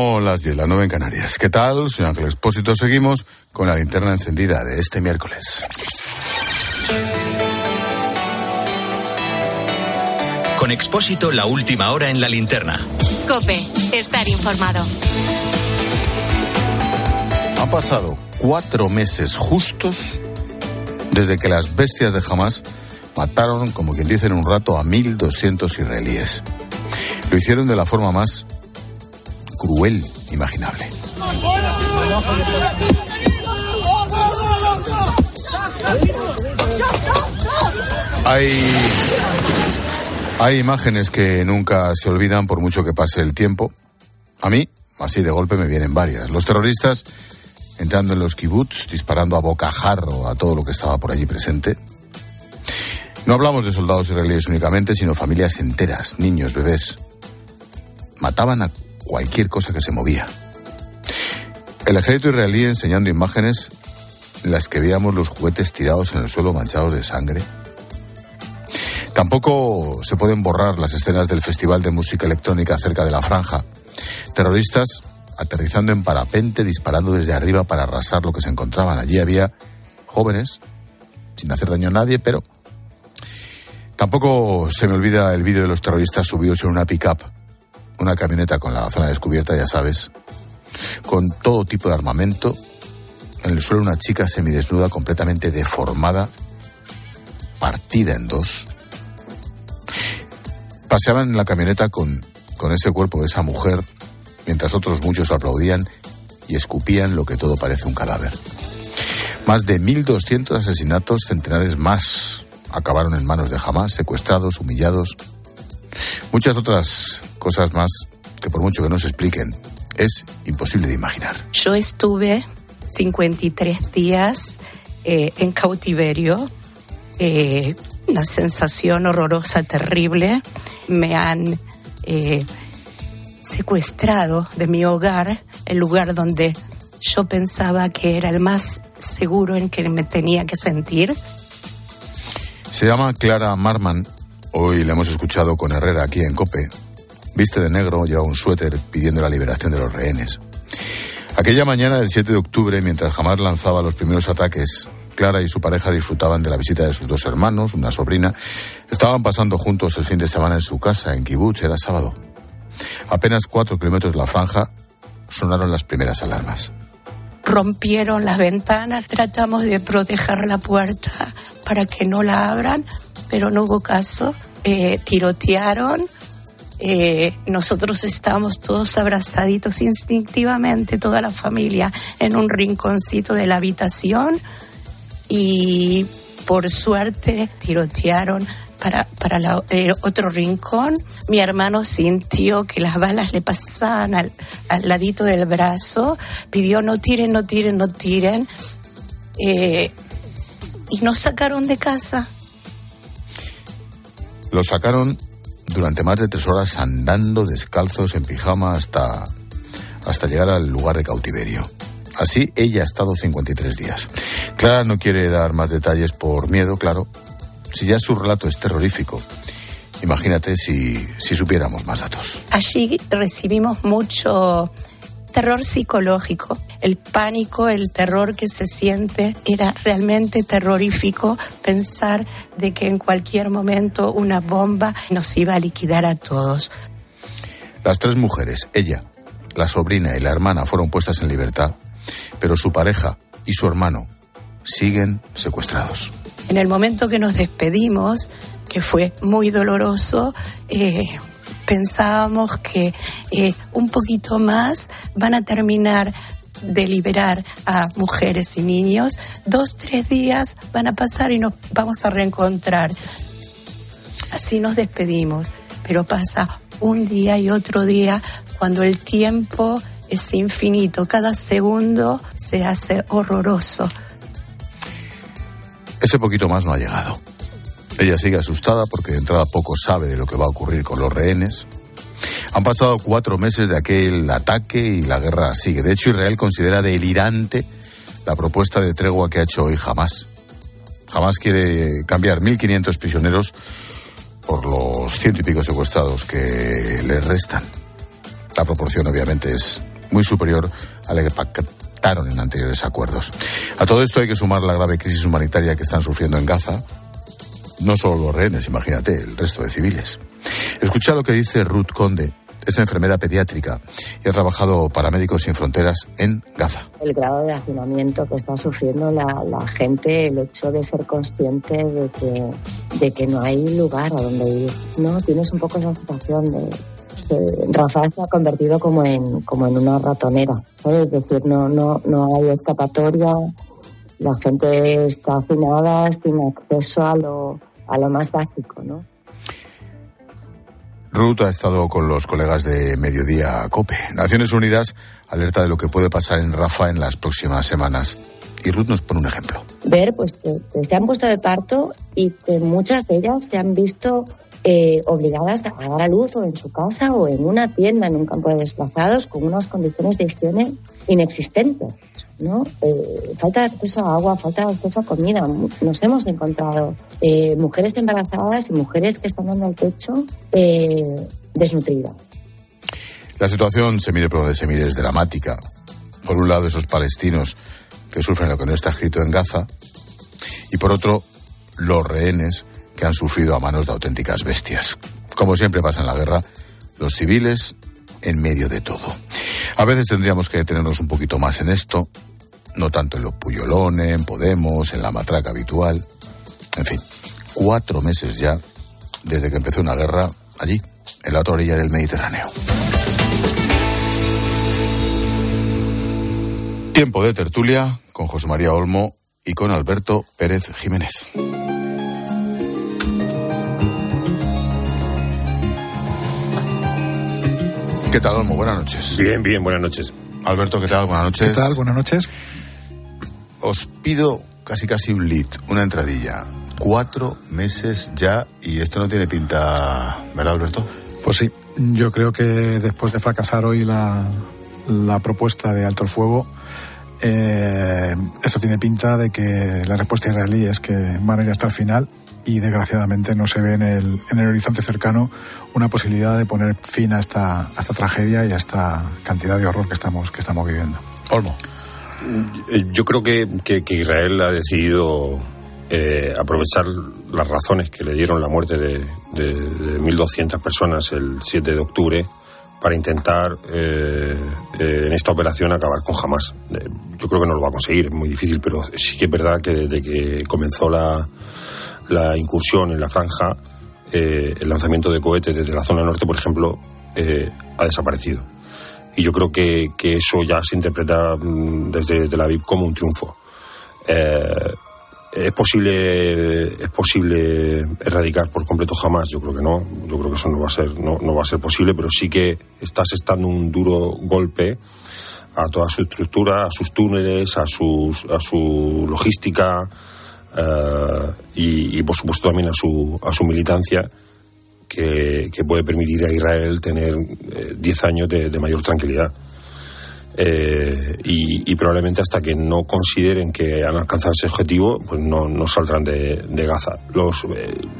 las 10, las 9 en Canarias. ¿Qué tal? Soy Ángel Expósito. Seguimos con la linterna encendida de este miércoles. Con Expósito, la última hora en la linterna. Cope, estar informado. Han pasado cuatro meses justos desde que las bestias de Hamas mataron, como quien dice en un rato, a 1.200 israelíes. Lo hicieron de la forma más cruel imaginable. Hay, hay imágenes que nunca se olvidan por mucho que pase el tiempo. A mí, así de golpe, me vienen varias. Los terroristas entrando en los kibbutz, disparando a bocajarro a todo lo que estaba por allí presente. No hablamos de soldados israelíes únicamente, sino familias enteras, niños, bebés. Mataban a cualquier cosa que se movía. El ejército israelí enseñando imágenes en las que veíamos los juguetes tirados en el suelo manchados de sangre. Tampoco se pueden borrar las escenas del Festival de Música Electrónica cerca de la franja. Terroristas aterrizando en parapente, disparando desde arriba para arrasar lo que se encontraban. Allí había jóvenes, sin hacer daño a nadie, pero tampoco se me olvida el vídeo de los terroristas subidos en una pick-up una camioneta con la zona descubierta, ya sabes, con todo tipo de armamento. En el suelo una chica semidesnuda, completamente deformada, partida en dos. Paseaban en la camioneta con, con ese cuerpo de esa mujer, mientras otros muchos aplaudían y escupían lo que todo parece un cadáver. Más de 1.200 asesinatos, centenares más, acabaron en manos de Hamas, secuestrados, humillados. Muchas otras cosas más que por mucho que no se expliquen, es imposible de imaginar. Yo estuve 53 días eh, en cautiverio, eh, una sensación horrorosa, terrible. Me han eh, secuestrado de mi hogar, el lugar donde yo pensaba que era el más seguro en que me tenía que sentir. Se llama Clara Marman. Hoy la hemos escuchado con Herrera aquí en Cope. Viste de negro, lleva un suéter pidiendo la liberación de los rehenes. Aquella mañana del 7 de octubre, mientras Hamas lanzaba los primeros ataques, Clara y su pareja disfrutaban de la visita de sus dos hermanos, una sobrina. Estaban pasando juntos el fin de semana en su casa, en Kibbutz, era sábado. Apenas cuatro kilómetros de la franja sonaron las primeras alarmas. Rompieron las ventanas, tratamos de proteger la puerta para que no la abran, pero no hubo caso. Eh, tirotearon, eh, nosotros estábamos todos abrazaditos instintivamente, toda la familia, en un rinconcito de la habitación y por suerte tirotearon para, para la, otro rincón. Mi hermano sintió que las balas le pasaban al, al ladito del brazo, pidió no tiren, no tiren, no tiren. Eh, y nos sacaron de casa. Lo sacaron durante más de tres horas andando descalzos en pijama hasta, hasta llegar al lugar de cautiverio. Así ella ha estado 53 días. Clara no quiere dar más detalles por miedo, claro. Si ya su relato es terrorífico, imagínate si, si supiéramos más datos. Allí recibimos mucho terror psicológico. El pánico, el terror que se siente era realmente terrorífico pensar de que en cualquier momento una bomba nos iba a liquidar a todos. Las tres mujeres, ella, la sobrina y la hermana, fueron puestas en libertad, pero su pareja y su hermano siguen secuestrados. En el momento que nos despedimos, que fue muy doloroso, eh, pensábamos que eh, un poquito más van a terminar de liberar a mujeres y niños. Dos, tres días van a pasar y nos vamos a reencontrar. Así nos despedimos, pero pasa un día y otro día cuando el tiempo es infinito, cada segundo se hace horroroso. Ese poquito más no ha llegado. Ella sigue asustada porque de entrada poco sabe de lo que va a ocurrir con los rehenes. Han pasado cuatro meses de aquel ataque y la guerra sigue. De hecho, Israel considera delirante la propuesta de tregua que ha hecho hoy Hamas. Hamas quiere cambiar 1.500 prisioneros por los ciento y pico secuestrados que le restan. La proporción obviamente es muy superior a la que pactaron en anteriores acuerdos. A todo esto hay que sumar la grave crisis humanitaria que están sufriendo en Gaza, no solo los rehenes, imagínate, el resto de civiles. Escucha lo que dice Ruth Conde, es enfermera pediátrica y ha trabajado para Médicos Sin Fronteras en Gaza. El grado de hacinamiento que está sufriendo la, gente, el hecho de ser consciente de que, de que no hay lugar a donde ir, ¿no? Tienes un poco esa sensación de, Rafael se ha convertido como en, como en una ratonera, Es decir, no, no, no hay escapatoria, la gente está hacinada, sin acceso a lo, a lo más básico, ¿no? Ruth ha estado con los colegas de Mediodía COPE. Naciones Unidas alerta de lo que puede pasar en Rafa en las próximas semanas. Y Ruth nos pone un ejemplo. Ver pues que, se han puesto de parto y que muchas de ellas se han visto eh, obligadas a dar a luz o en su casa o en una tienda en un campo de desplazados con unas condiciones de higiene inexistentes. ¿No? Eh, falta de acceso a agua, falta de acceso a comida. Nos hemos encontrado eh, mujeres embarazadas y mujeres que están dando el pecho desnutridas. La situación, se mire por donde se mire, es dramática. Por un lado, esos palestinos que sufren lo que no está escrito en Gaza, y por otro, los rehenes que han sufrido a manos de auténticas bestias. Como siempre pasa en la guerra, los civiles en medio de todo. A veces tendríamos que detenernos un poquito más en esto, no tanto en los puyolones, en Podemos, en la matraca habitual. En fin, cuatro meses ya desde que empezó una guerra allí, en la otra orilla del Mediterráneo. Tiempo de tertulia con José María Olmo y con Alberto Pérez Jiménez. ¿Qué tal, Olmo? Buenas noches. Bien, bien, buenas noches. Alberto, ¿qué tal? Buenas noches. ¿Qué tal? Buenas noches. Os pido casi casi un lead, una entradilla. Cuatro meses ya y esto no tiene pinta, ¿verdad, Alberto? Pues sí, yo creo que después de fracasar hoy la, la propuesta de alto el fuego, eh, esto tiene pinta de que la respuesta israelí es que van a ir hasta el final y desgraciadamente no se ve en el, en el horizonte cercano una posibilidad de poner fin a esta, esta tragedia y a esta cantidad de horror que estamos, que estamos viviendo. Olmo. Eh, yo creo que, que, Israel ha decidido eh, aprovechar las razones que le dieron la muerte de, de, 1.200 personas el 7 de octubre para intentar eh, en esta operación acabar con Hamas. yo creo que no lo va a conseguir, es muy difícil, pero sí que es verdad que desde que comenzó la, la incursión en la franja, el lanzamiento de cohetes desde la zona norte, por ejemplo, ha desaparecido. Y yo creo que, eso ya se interpreta mm, desde Tel Aviv como un triunfo. Eh, ¿Es posible, es posible erradicar por completo jamás? Yo creo que no. Yo creo que eso no va a ser, no, no va a ser posible, pero sí que está asestando un duro golpe a toda su estructura, a sus túneles, a, sus, a su logística, eh, y, por supuesto también a su, a su militancia que, puede permitir a Israel tener 10 eh, años de, mayor tranquilidad. Eh, y, probablemente hasta que no consideren que han alcanzado ese objetivo, pues no, no saldrán de, Gaza. Los,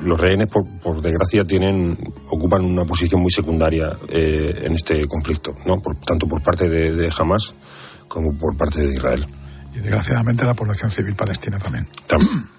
los rehenes, por, por, desgracia, tienen ocupan una posición muy secundaria en este conflicto, ¿no? Por, tanto por parte de, de Hamas como por parte de Israel y desgraciadamente la población civil palestina también.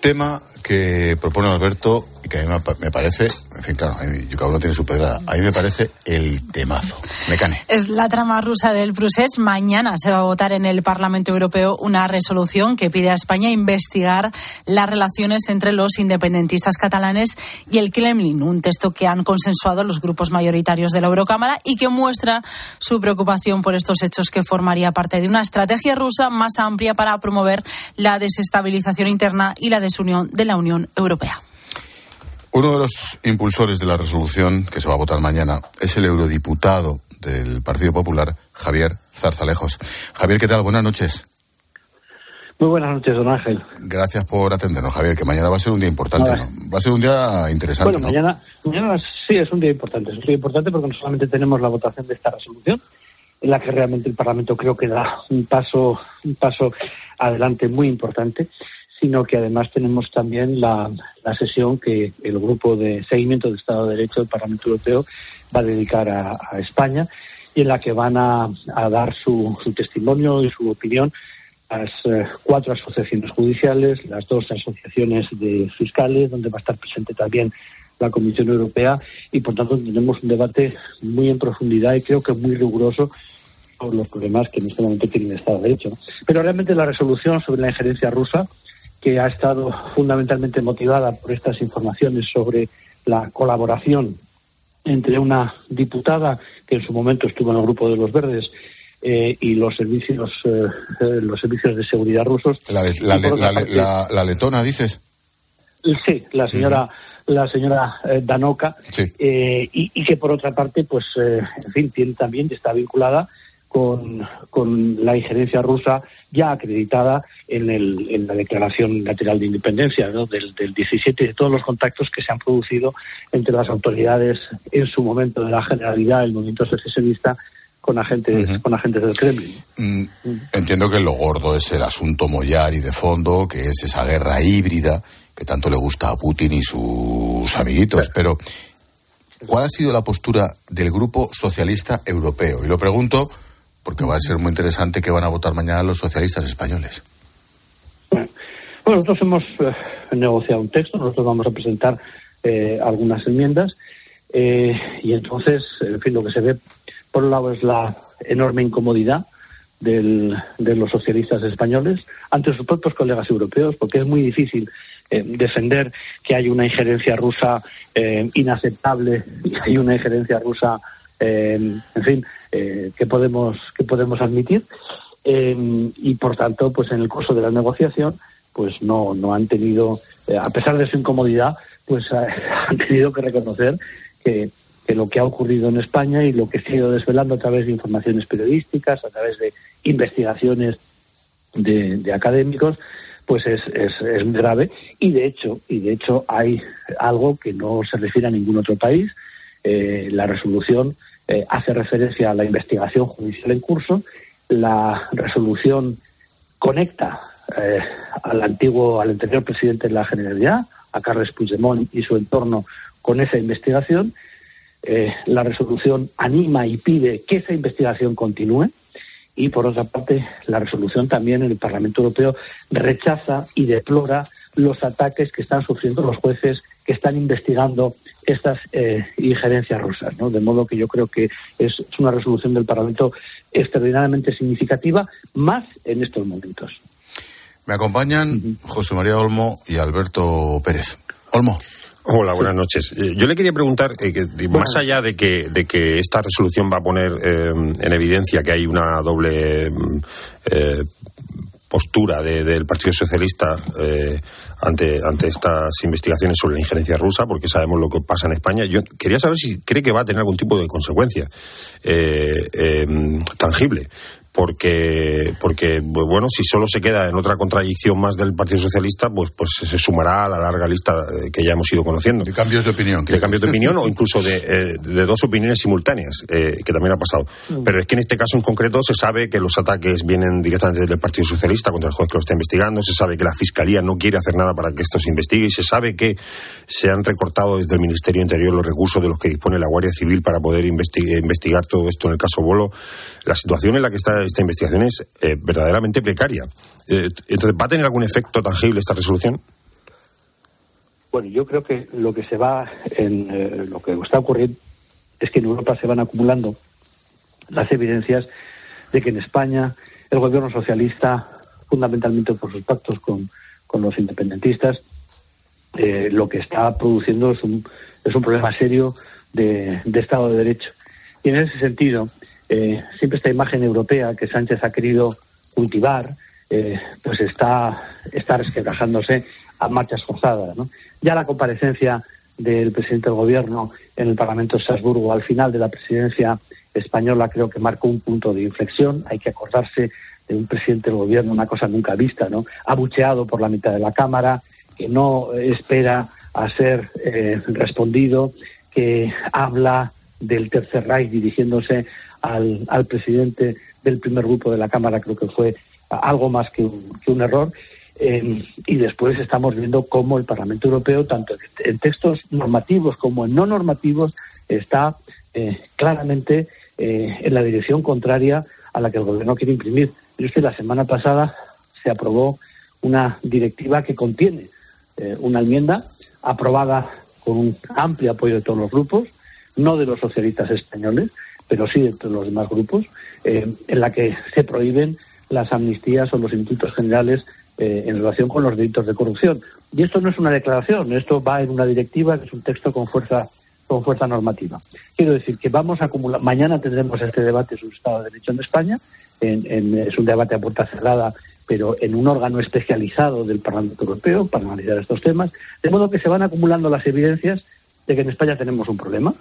Tema que propone Alberto y que a mí me parece, en fin, claro, cada uno tiene su pedrada, a mí me parece el temazo. Mecane. Es la trama rusa del procés. Mañana se va a votar en el Parlamento Europeo una resolución que pide a España investigar las relaciones entre los independentistas catalanes y el Kremlin, un texto que han consensuado los grupos mayoritarios de la Eurocámara y que muestra su preocupación por estos hechos que formaría parte de una estrategia rusa más amplia para promover la desestabilización interna y la desunión de la Unión Europea. Uno de los impulsores de la resolución que se va a votar mañana es el eurodiputado del Partido Popular, Javier Zarzalejos. Javier, ¿qué tal? Buenas noches. Muy buenas noches, don Ángel. Gracias por atendernos, Javier, que mañana va a ser un día importante, ¿no? Va a ser un día interesante, bueno, mañana, mañana sí es un día importante. Es un día importante porque no solamente tenemos la votación de esta resolución, en la que realmente el Parlamento creo que da un paso, un paso adelante muy importante, sino que además tenemos también la, sesión que el grupo de seguimiento del Estado de Derecho del Parlamento Europeo va a dedicar a, España y en la que van a, dar su, testimonio y su opinión las eh, cuatro asociaciones judiciales, las dos asociaciones de fiscales, donde va a estar presente también la Comisión Europea y por tanto tenemos un debate muy en profundidad y creo que muy riguroso sobre los problemas que en este momento tiene el Estado de Derecho. Pero realmente la resolución sobre la injerencia rusa que ha estado fundamentalmente motivada por estas informaciones sobre la colaboración entre una diputada que en su momento estuvo en el grupo de los verdes eh, y los servicios eh, eh, los servicios de seguridad rusos. La, la, letona dices. Sí la señora la señora Danoka y, y, que por otra parte pues en fin tiene también está vinculada con, con la injerencia rusa ya acreditada en, el, en la Declaración Lateral de Independencia ¿no? del, del 17 y de todos los contactos que se han producido entre las autoridades en su momento de la generalidad del movimiento secesionista con agentes, con agentes del Kremlin. Mm, entiendo que lo gordo es el asunto Mollar y de fondo, que es esa guerra híbrida que tanto le gusta a Putin y sus amiguitos, pero ¿cuál ha sido la postura del Grupo Socialista Europeo? Y lo pregunto porque va a ser muy interesante que van a votar mañana los socialistas españoles. Bueno, nosotros hemos eh, negociado un texto, nosotros vamos a presentar eh, algunas enmiendas eh, y entonces, en fin, lo que se ve por un lado es la enorme incomodidad del, de los socialistas españoles ante sus propios colegas europeos, porque es muy difícil defender que hay una injerencia rusa inaceptable y hay una injerencia rusa, en fin, eh, que podemos que podemos admitir. Eh, y por tanto pues en el curso de la negociación pues no no han tenido eh, a pesar de su incomodidad pues han tenido que reconocer que, lo que ha ocurrido en España y lo que se ha ido desvelando a través de informaciones periodísticas a través de investigaciones de, académicos pues es, es, es, grave. Y de hecho y de hecho hay algo que no se refiere a ningún otro país. La resolución eh, hace referencia a la investigación judicial en curso. La resolución conecta eh, al antiguo, al anterior presidente de la Generalidad, a Carles Puigdemont y su entorno con esa investigación. Eh, la resolución anima y pide que esa investigación continúe. Y por otra parte, la resolución también en el Parlamento Europeo rechaza y deplora los ataques que están sufriendo los jueces que están investigando estas eh, injerencias rusas. ¿no? De modo que yo creo que es, una resolución del Parlamento extraordinariamente significativa, más en estos momentos. Me acompañan José María Olmo y Alberto Pérez. Olmo. Hola, buenas noches. Eh, yo le quería preguntar, eh, que, más allá de que, de que esta resolución va a poner en evidencia que hay una doble postura del Partido Socialista ante, ante estas investigaciones sobre la injerencia rusa, porque sabemos lo que pasa en España. Yo quería saber si cree que va a tener algún tipo de consecuencia eh, eh, tangible porque, porque bueno, si solo se queda en otra contradicción más del Partido Socialista, pues, pues se sumará a la larga lista eh, que ya hemos ido conociendo. De cambios de opinión. De cambios de opinión o incluso de, eh, de dos opiniones simultáneas, eh, que también ha pasado. Mm. Pero es que en este caso en concreto se sabe que los ataques vienen directamente del Partido Socialista contra el juez que lo está investigando, se sabe que la Fiscalía no quiere hacer nada para que esto se investigue y se sabe que se han recortado desde el Ministerio Interior los recursos de los que dispone la Guardia Civil para poder investigar todo esto en el caso Bolo. La situación en la que está esta investigación es eh, verdaderamente precaria. Eh, entonces, ¿va a tener algún efecto tangible esta resolución? Bueno, yo creo que lo que se va, en eh, lo que está ocurriendo es que en Europa se van acumulando las evidencias de que en España el gobierno socialista, fundamentalmente por sus pactos con, los independentistas, lo que está produciendo es un, es un problema serio de Estado de Derecho. Y en ese sentido, eh, siempre esta imagen europea que Sánchez ha querido cultivar, eh, pues está, está resquebrajándose a marchas forzadas. Ya la comparecencia del presidente del gobierno en el Parlamento de Estrasburgo al final de la presidencia española creo que marcó un punto de inflexión. Hay que acordarse de un presidente del gobierno, una cosa nunca vista, ¿no? Abucheado por la mitad de la Cámara, que no espera a ser eh, respondido, que habla del Tercer Reich dirigiéndose al, al presidente del primer grupo de la Cámara, creo que fue algo más que un, error. Eh, y después estamos viendo cómo el Parlamento Europeo, tanto en textos normativos como en no normativos, está eh, claramente eh, en la dirección contraria a la que el Gobierno quiere imprimir. Y es que la semana pasada se aprobó una directiva que contiene una enmienda aprobada con un amplio apoyo de todos los grupos, no de los socialistas españoles, pero sí todos los demás grupos, en la que se prohíben las amnistías o los indultos generales eh, en relación con los delitos de corrupción. Y esto no es una declaración, esto va en una directiva que es un texto con fuerza con fuerza normativa. Quiero decir que vamos a acumular, mañana tendremos este debate sobre el Estado de Derecho en España, es un debate a puerta cerrada, pero en un órgano especializado del Parlamento Europeo para analizar estos temas, de modo que se van acumulando las evidencias de que en España tenemos un problema,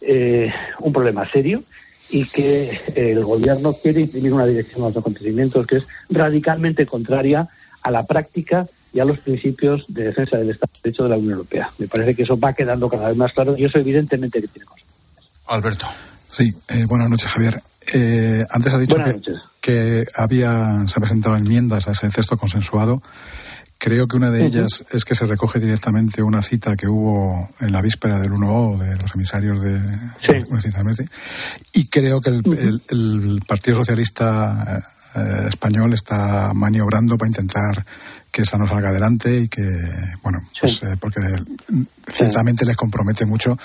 eh, un problema serio, y que el gobierno quiere imprimir una dirección a los acontecimientos que es radicalmente contraria a la práctica y a los principios de defensa del Estado de Derecho de la Unión Europea. Me parece que eso va quedando cada vez más claro y eso evidentemente que tiene consecuencias. Alberto. Sí, eh, buenas noches, Javier. Eh, antes ha dicho que, que, había, se han presentado enmiendas a ese texto consensuado. Creo que una de ellas es que se recoge directamente una cita que hubo en la víspera del 1O de los emisarios de sí. y creo que el, el Partido Socialista eh, español está maniobrando para intentar que esa no salga adelante y que, bueno, pues eh, porque ciertamente les compromete mucho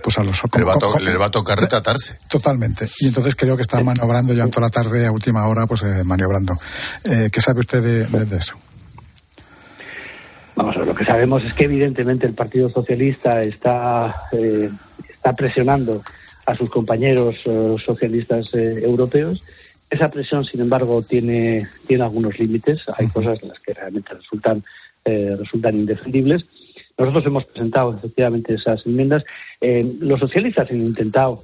pues a los... Le va, a va a tocar retratarse. Totalmente. Y entonces creo que está maniobrando ya toda la tarde, a última hora, pues eh, maniobrando. ¿Qué sabe usted de, eso? Vamos a ver, lo que sabemos es que evidentemente el Partido Socialista está, está presionando a sus compañeros socialistas europeos esa presión, sin embargo, tiene, tiene algunos límites. Hay cosas en las que realmente resultan, eh, resultan indefendibles. Nosotros hemos presentado efectivamente esas enmiendas. Eh, los socialistas han intentado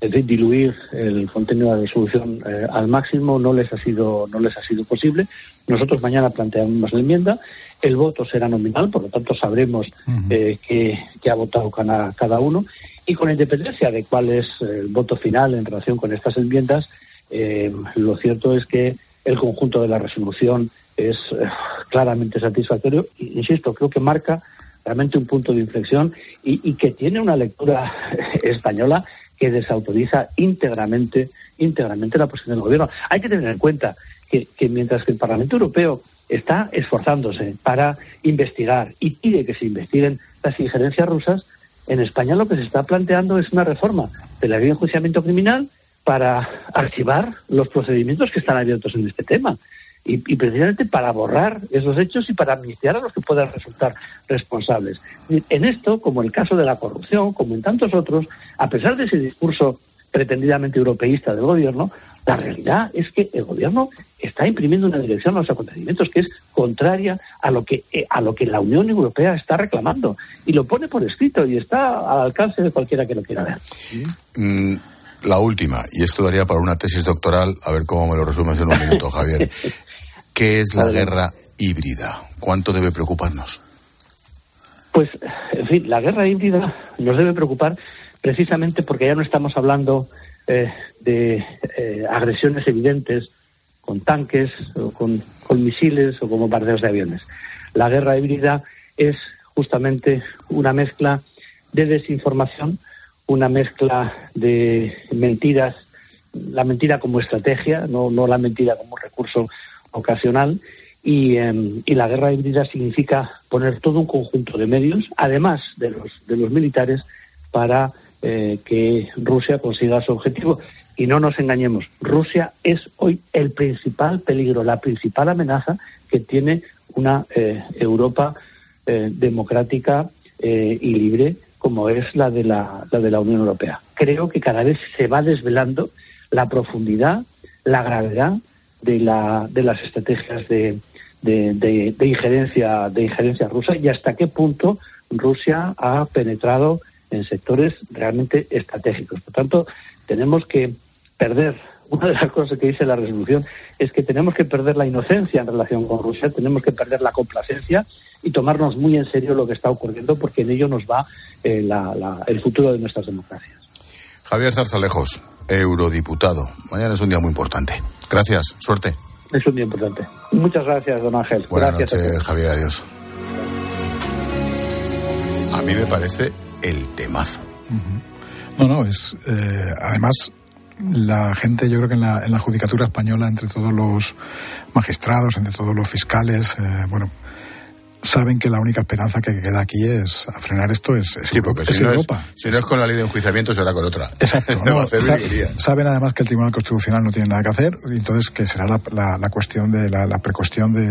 diluir el contenido de la resolución eh, al máximo. No les ha sido, no les ha sido posible. Nosotros mañana planteamos la enmienda. El voto será nominal, por lo tanto sabremos qué, ha votado cada, cada uno. Y con independencia de cuál es el voto final en relación con estas enmiendas, eh, lo cierto es que el conjunto de la resolución es eh, claramente satisfactorio. Insisto, creo que marca realmente un punto de inflexión y, que tiene una lectura española que desautoriza íntegramente, íntegramente la posición del gobierno. Hay que tener en cuenta que, que mientras que el Parlamento Europeo está esforzándose para investigar y pide que se investiguen las injerencias rusas, en España lo que se está planteando es una reforma de la ley de enjuiciamiento criminal para archivar los procedimientos que están abiertos en este tema. Y, precisamente para borrar esos hechos y para amnistiar a los que puedan resultar responsables. En esto, como en el caso de la corrupción, como en tantos otros, a pesar de ese discurso pretendidamente europeísta del gobierno, la realidad es que el gobierno está imprimiendo una dirección a los acontecimientos que es contraria a lo que eh, a lo que la Unión Europea está reclamando y lo pone por escrito y está al alcance de cualquiera que lo quiera ver. Mm, la última, y esto daría para una tesis doctoral, a ver cómo me lo resumes en un minuto, Javier. ¿Qué es la guerra híbrida? ¿Cuánto debe preocuparnos? Pues, en fin, la guerra híbrida nos debe preocupar precisamente porque ya no estamos hablando eh, de eh, agresiones evidentes con tanques o con, con misiles o con bombardeos de aviones. La guerra híbrida es justamente una mezcla de desinformación, una mezcla de mentiras, la mentira como estrategia, no, no la mentira como recurso ocasional, y, em, y, la guerra híbrida significa poner todo un conjunto de medios, además de los, de los militares, para eh, que Rusia consiga su objetivo. Y no nos engañemos, Rusia es hoy el principal peligro, la principal amenaza que tiene una eh, Europa eh, democrática y libre como es la de la, de la Unión Europea. Creo que cada vez se va desvelando la profundidad, la gravedad de, la, de las estrategias de, de, injerencia de injerencia rusa y hasta qué punto Rusia ha penetrado en sectores realmente estratégicos. Por tanto, tenemos que perder una de las cosas que dice la resolución es que tenemos que perder la inocencia en relación con Rusia, tenemos que perder la complacencia y tomarnos muy en serio lo que está ocurriendo porque en ello nos va eh, el futuro de nuestras democracias. Javier Zarzalejos, eurodiputado. Mañana es un día muy importante. Gracias, suerte. es un día importante. Muchas gracias, don Ángel. Buenas gracias noches, Javier. Adiós. A mí me parece el temazo. No, no, es. Eh, además, la gente, yo creo que en la, en la judicatura española, entre todos los magistrados, entre todos los fiscales, eh, bueno, saben que la única esperanza que queda aquí es a frenar esto es, es Sí, Europa. porque es si no es, Europa. si no es con la ley de enjuiciamiento, será con otra. Exacto. Saben además que el Tribunal Constitucional no tiene nada que hacer, y entonces que será la, la, la cuestión de la, la precuestión de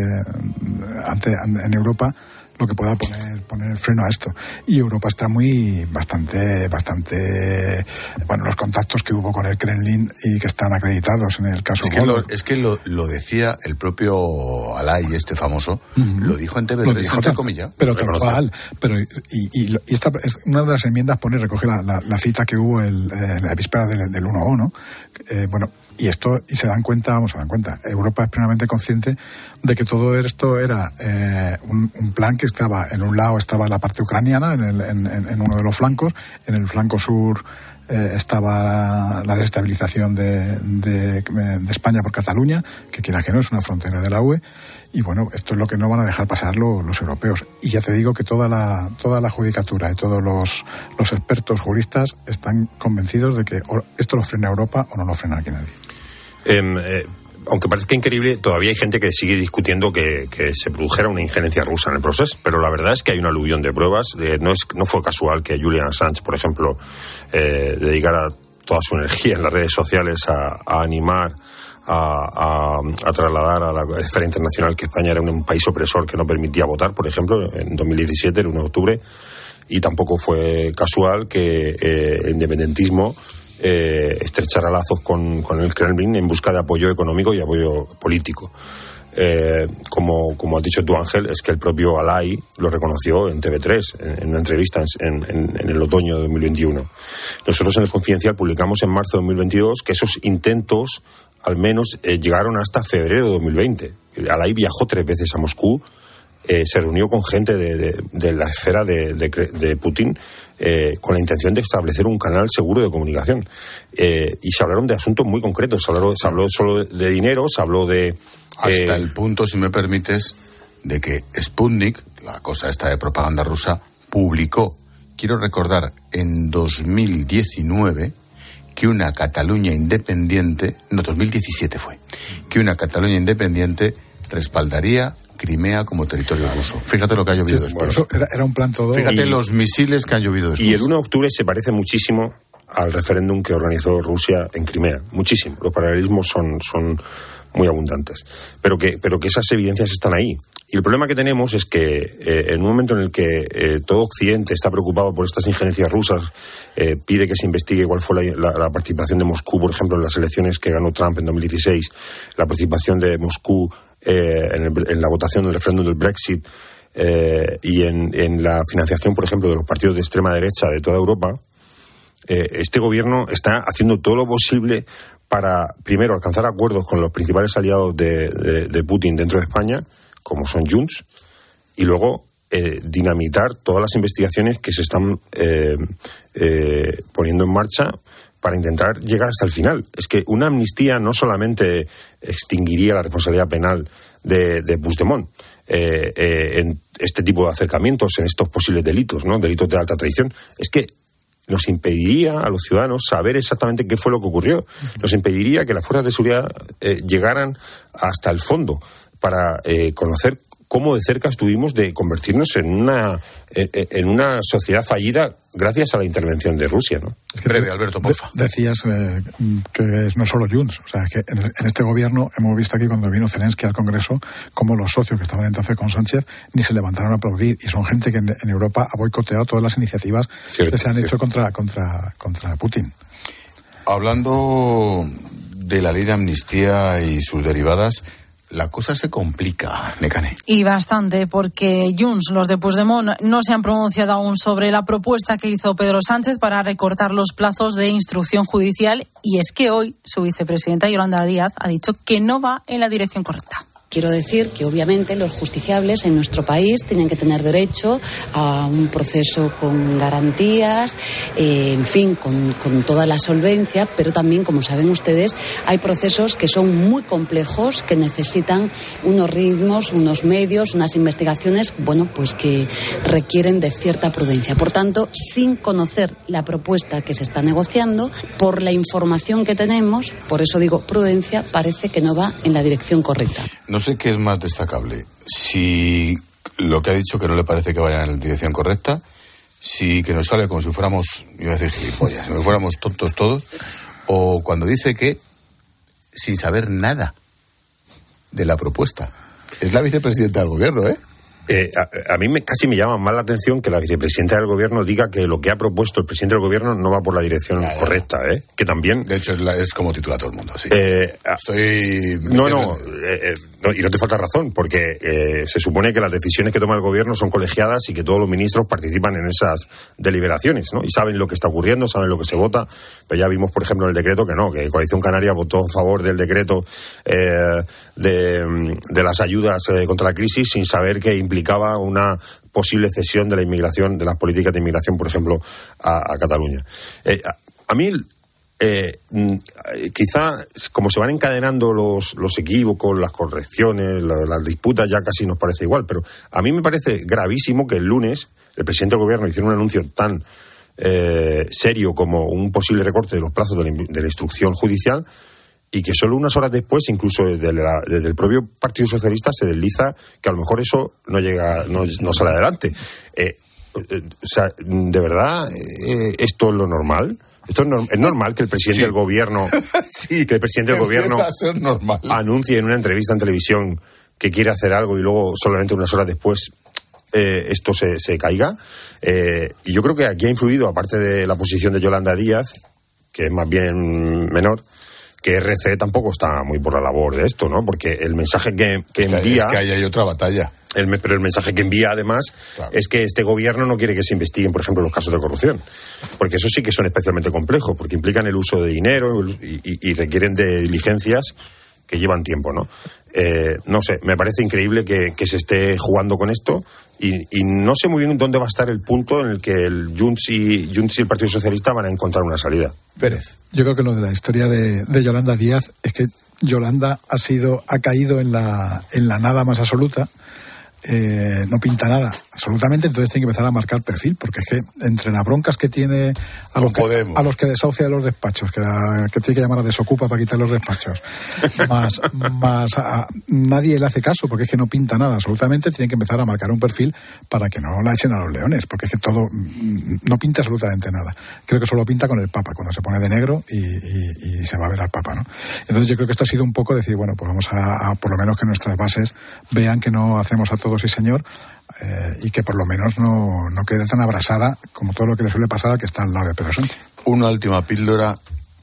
ante, en Europa lo que pueda poner poner el freno a esto y Europa está muy bastante bastante bueno los contactos que hubo con el Kremlin y que están acreditados en el caso Es que, lo, es que lo, lo decía el propio Alay, este famoso, lo dijo en TV3, Lo dijo entre comillas. pero tal cual. Pero, y, y, y esta es una de las enmiendas pone, recoge la, la- la cita que hubo el, eh, la víspera del, del 1O, ¿no? Eh, bueno, y esto, y se dan cuenta, vamos, se dan cuenta, Europa es plenamente consciente de que todo esto era eh, un, plan que estaba, en un lado estaba la parte ucraniana, en, el- en- uno de los flancos, en el flanco sur eh, estaba la desestabilización de, de- España por Cataluña, que quiera que no es una frontera de la UE, y bueno, esto es lo que no van a dejar pasar lo- los europeos. Y ya te digo que toda la, toda la judicatura y todos los, los expertos juristas están convencidos de que esto lo frena Europa o no lo frena aquí nadie. Em, eh, aunque parezca increíble, todavía hay gente que sigue discutiendo que, se produjera una injerencia rusa en el proceso, pero la verdad es que hay una aluvión de pruebas. Eh, no, es, no fue casual que Julian Assange, por ejemplo, eh, dedicara toda su energía en las redes sociales a, animar, a, trasladar a la esfera internacional que España era un, un país opresor que no permitía votar, por ejemplo, en 2017, el 1 de octubre. Y tampoco fue casual que eh, el independentismo eh, lazos con, con el Kremlin en busca de apoyo económico y apoyo político. Eh, como, como has dicho tú, Ángel, es que el propio Alay lo reconoció en TV3, en, en una entrevista en, en- en el otoño de 2021. Nosotros en el Confidencial publicamos en marzo de 2022 que esos intentos, al menos, eh, llegaron hasta febrero de 2020. Alay viajó tres veces a Moscú, eh, se reunió con gente de, de- la esfera de, de Putin eh, con la intención de establecer un canal seguro de comunicación. Eh, y se hablaron de asuntos muy concretos. Se habló, se habló solo de dinero, se habló de... Hasta eh, el punto, si me permites, de que Sputnik, la cosa esta de propaganda rusa, publicó, quiero recordar, en 2019, que una Cataluña independiente, no, 2017 fue, que una Cataluña independiente respaldaría Crimea como territorio ruso. Fíjate lo que ha llovido después. Era, era un plan todo. Fíjate Y- los misiles que han llovido después. Y el 1 de octubre se parece muchísimo al referéndum que organizó Rusia en Crimea. Muchísimo. Los paralelismos son, son muy abundantes. Pero que, pero que esas evidencias están ahí. Y el problema que tenemos es que eh, en un momento en el que eh, todo Occidente está preocupado por estas injerencias rusas, eh, pide que se investigue cuál fue la, la- la participación de Moscú, por ejemplo, en las elecciones que ganó Trump en 2016, la participación de Moscú eh, en, el- en la votación del referéndum del Brexit, eh, y en, en la financiación, por ejemplo, de los partidos de extrema derecha de toda Europa, eh, este gobierno está haciendo todo lo posible para, primero, alcanzar acuerdos con los principales aliados de, de- Putin dentro de España, como son Junts, y luego eh, dinamitar todas las investigaciones que se están eh, eh, poniendo en marcha para intentar llegar hasta el final. Es que una amnistía no solamente extinguiría la responsabilidad penal de, de Puigdemont eh, eh, en este tipo de acercamientos, en estos posibles delitos, ¿no? delitos de alta traición, es que nos impediría a los ciudadanos saber exactamente qué fue lo que ocurrió. Nos impediría que las fuerzas de seguridad eh, llegaran hasta el fondo para eh, conocer cómo de cerca estuvimos de convertirnos en una, eh, eh, en una sociedad fallida gracias a la intervención de Rusia. ¿no? Breve, Alberto, porfa. De- decías eh, que es no solo Junts, o sea, que en, en este gobierno hemos visto aquí cuando vino Zelensky al Congreso como los socios que estaban entonces con Sánchez ni se levantaron a aplaudir y son gente que en, en Europa ha boicoteado todas las iniciativas Cierto, que se han hecho contra, contra, contra Putin. Hablando de la ley de amnistía y sus derivadas, la cosa se complica, Mecane. Y bastante, porque Junts, los de Puigdemont, no se han pronunciado aún sobre la propuesta que hizo Pedro Sánchez para recortar los plazos de instrucción judicial. Y es que hoy su vicepresidenta Yolanda Díaz ha dicho que no va en la dirección correcta. Quiero decir que obviamente los justiciables en nuestro país tienen que tener derecho a un proceso con garantías, eh, en fin, con, con, toda la solvencia, pero también, como saben ustedes, hay procesos que son muy complejos, que necesitan unos ritmos, unos medios, unas investigaciones, bueno, pues que requieren de cierta prudencia. Por tanto, sin conocer la propuesta que se está negociando, por la información que tenemos, por eso digo prudencia, parece que no va en la dirección correcta. No sé qué es más destacable. Si lo que ha dicho que no le parece que vaya en la dirección correcta, si que nos sale como si fuéramos, iba a decir gilipollas, si fuéramos tontos todos, o cuando dice que sin saber nada de la propuesta. Es la vicepresidenta del gobierno, ¿eh? Eh, a, a, mí me, casi me llama más la atención que la vicepresidenta del gobierno diga que lo que ha propuesto el presidente del gobierno no va por la dirección ya, ya. correcta, ¿eh? Que también. De hecho, es, la, es como titula todo el mundo, sí. Eh, Estoy. No, no, eh, no, y no te falta razón, porque eh, se supone que las decisiones que toma el gobierno son colegiadas y que todos los ministros participan en esas deliberaciones, ¿no? Y saben lo que está ocurriendo, saben lo que se vota. Pero ya vimos, por ejemplo, en el decreto que no, que Coalición Canaria votó a favor del decreto eh, de, las ayudas eh, contra la crisis sin saber que implicaba una posible cesión de la inmigración, de las políticas de inmigración, por ejemplo, a, Cataluña. Eh, a, a mí eh, quizá como se van encadenando los, los equívocos, las correcciones, la, las disputas, ya casi nos parece igual, pero a mí me parece gravísimo que el lunes el presidente del gobierno hiciera un anuncio tan eh, serio como un posible recorte de los plazos de la, de la, instrucción judicial y que solo unas horas después, incluso desde, la, desde, el propio Partido Socialista, se desliza que a lo mejor eso no llega, no, no sale adelante. Eh, o sea, ¿de verdad eh, esto es lo normal? Esto es, norm es, normal que el presidente sí. del gobierno, sí, que el presidente del gobierno anuncie en una entrevista en televisión que quiere hacer algo y luego solamente unas horas después eh, esto se, se caiga. Eh, y yo creo que aquí ha influido, aparte de la posición de Yolanda Díaz, que es más bien menor, que RC tampoco está muy por la labor de esto, ¿no? Porque el mensaje que, que envía. Es que ahí hay otra batalla. El, pero el mensaje que envía además claro. es que este gobierno no quiere que se investiguen, por ejemplo, los casos de corrupción. Porque eso sí que son especialmente complejos, porque implican el uso de dinero y, y, y requieren de diligencias que llevan tiempo, ¿no? Eh, no sé, me parece increíble que, que se esté jugando con esto y, y, no sé muy bien dónde va a estar el punto en el que el Junts y, Junts y el Partido Socialista van a encontrar una salida. Pérez. Yo creo que lo de la historia de, de Yolanda Díaz es que Yolanda ha sido ha caído en la en la nada más absoluta eh, no pinta nada, absolutamente, entonces tiene que empezar a marcar perfil, porque es que entre las broncas que tiene a los que, a los que desahucia de los despachos, que, a, que, tiene que llamar a desocupa para quitar los despachos, más, más a, nadie le hace caso, porque es que no pinta nada, absolutamente, tiene que empezar a marcar un perfil para que no la echen a los leones, porque es que todo no pinta absolutamente nada. Creo que solo pinta con el Papa, cuando se pone de negro y, y, y se va a ver al Papa, ¿no? Entonces yo creo que esto ha sido un poco decir, bueno, pues vamos a, a por lo menos que nuestras bases vean que no hacemos a todos sí señor, eh, y que por lo menos no, no quede tan abrasada como todo lo que le suele pasar al que está al lado de Pedro Sánchez. Una última píldora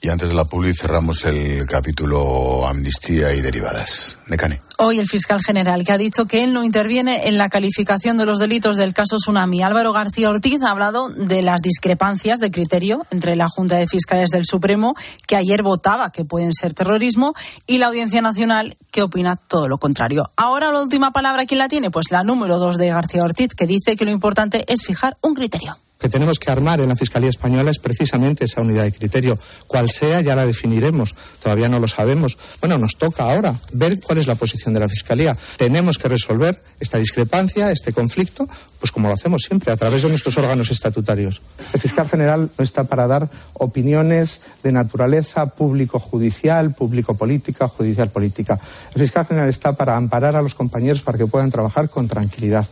y antes de la publi cerramos el capítulo Amnistía y derivadas. Necane. Hoy el fiscal general que ha dicho que él no interviene en la calificación de los delitos del caso Tsunami. Álvaro García Ortiz ha hablado de las discrepancias de criterio entre la Junta de Fiscales del Supremo, que ayer votaba que pueden ser terrorismo, y la Audiencia Nacional, que opina todo lo contrario. Ahora la última palabra, ¿quién la tiene? Pues la número dos de García Ortiz, que dice que lo importante es fijar un criterio que tenemos que armar en la Fiscalía Española es precisamente esa unidad de criterio. Cual sea, ya la definiremos. Todavía no lo sabemos. Bueno, nos toca ahora ver cuál es la posición de la Fiscalía. Tenemos que resolver esta discrepancia, este conflicto, pues como lo hacemos siempre, a través de nuestros órganos estatutarios. El fiscal general no está para dar opiniones de naturaleza público-judicial, público-política, judicial-política. El fiscal general está para amparar a los compañeros para que puedan trabajar con tranquilidad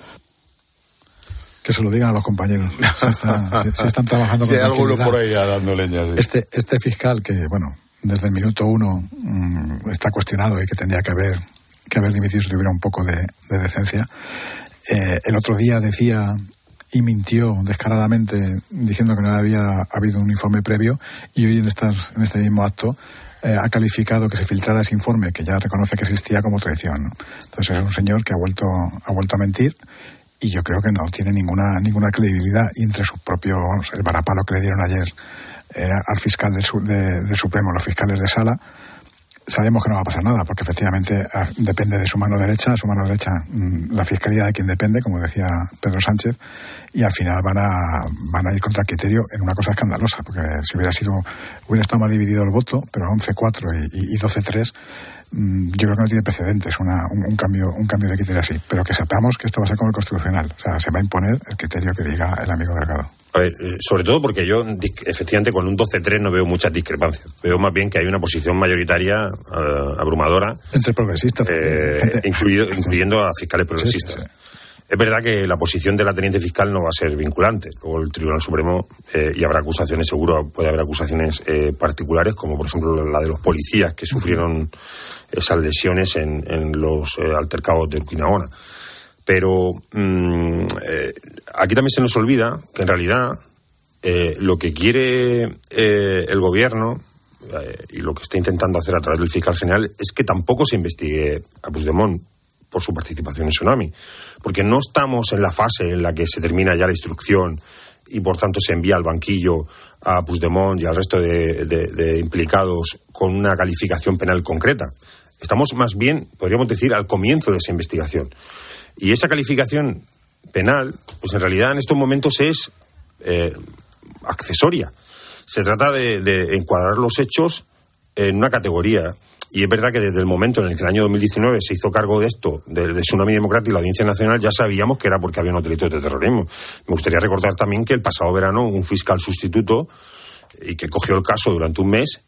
que se lo digan a los compañeros. Si, está, si, si están trabajando con si hay alguno por ahí dando leña. Sí. Este, este fiscal que, bueno, desde el minuto uno mmm, está cuestionado y que tendría que haber, que haber dimitido si tuviera un poco de, de decencia, eh, el otro día decía y mintió descaradamente diciendo que no había habido un informe previo y hoy en, estas, en este mismo acto eh, ha calificado que se filtrara ese informe que ya reconoce que existía como traición. ¿no? Entonces es un señor que ha vuelto, ha vuelto a mentir y yo creo que no tiene ninguna ninguna credibilidad y entre sus propios el varapalo que le dieron ayer al fiscal del, de, Supremo los fiscales de sala sabemos que no va a pasar nada, porque efectivamente ah, depende de su mano derecha, su mano derecha, mm, la fiscalía de quien depende, como decía Pedro Sánchez, y al final van a, van a ir contra el criterio en una cosa escandalosa, porque si hubiera sido, hubiera estado mal dividido el voto, pero 11-4 y, y 12-3, mm, yo creo que no tiene precedentes una, un, un, cambio un cambio de criterio así, pero que sepamos que esto va a ser como el constitucional, o sea, se va a imponer el criterio que diga el amigo Delgado. Ver, eh, sobre todo porque yo, efectivamente, con un 12-3 no veo muchas discrepancias. Veo más bien que hay una posición mayoritaria uh, abrumadora. Entre progresistas. Eh, incluido, incluyendo a fiscales progresistas. Sí, sí, sí. Es verdad que la posición de la teniente fiscal no va a ser vinculante. Luego el Tribunal Supremo, eh, y habrá acusaciones, seguro puede haber acusaciones eh, particulares, como por ejemplo la de los policías que sufrieron esas lesiones en, los eh, altercados de Urquinaona. Pero mmm, eh, aquí también se nos olvida que en realidad lo que quiere el gobierno y lo que está intentando hacer a través del fiscal general es que tampoco se investigue a Puigdemont por su participación en Tsunami. Porque no estamos en la fase en la que se termina ya la instrucción y por tanto se envía al banquillo a Puigdemont y al resto de, implicados con una calificación penal concreta. Estamos más bien, podríamos decir, al comienzo de esa investigación. Y esa calificación penal, pues en realidad en estos momentos es eh, accesoria. Se trata de, encuadrar los hechos en una categoría. Y es verdad que desde el momento en el que el año 2019 se hizo cargo de esto, de, de Tsunami Democrático y la Audiencia Nacional, ya sabíamos que era porque había unos delitos de terrorismo. Me gustaría recordar también que el pasado verano un fiscal sustituto y que cogió el caso durante un mes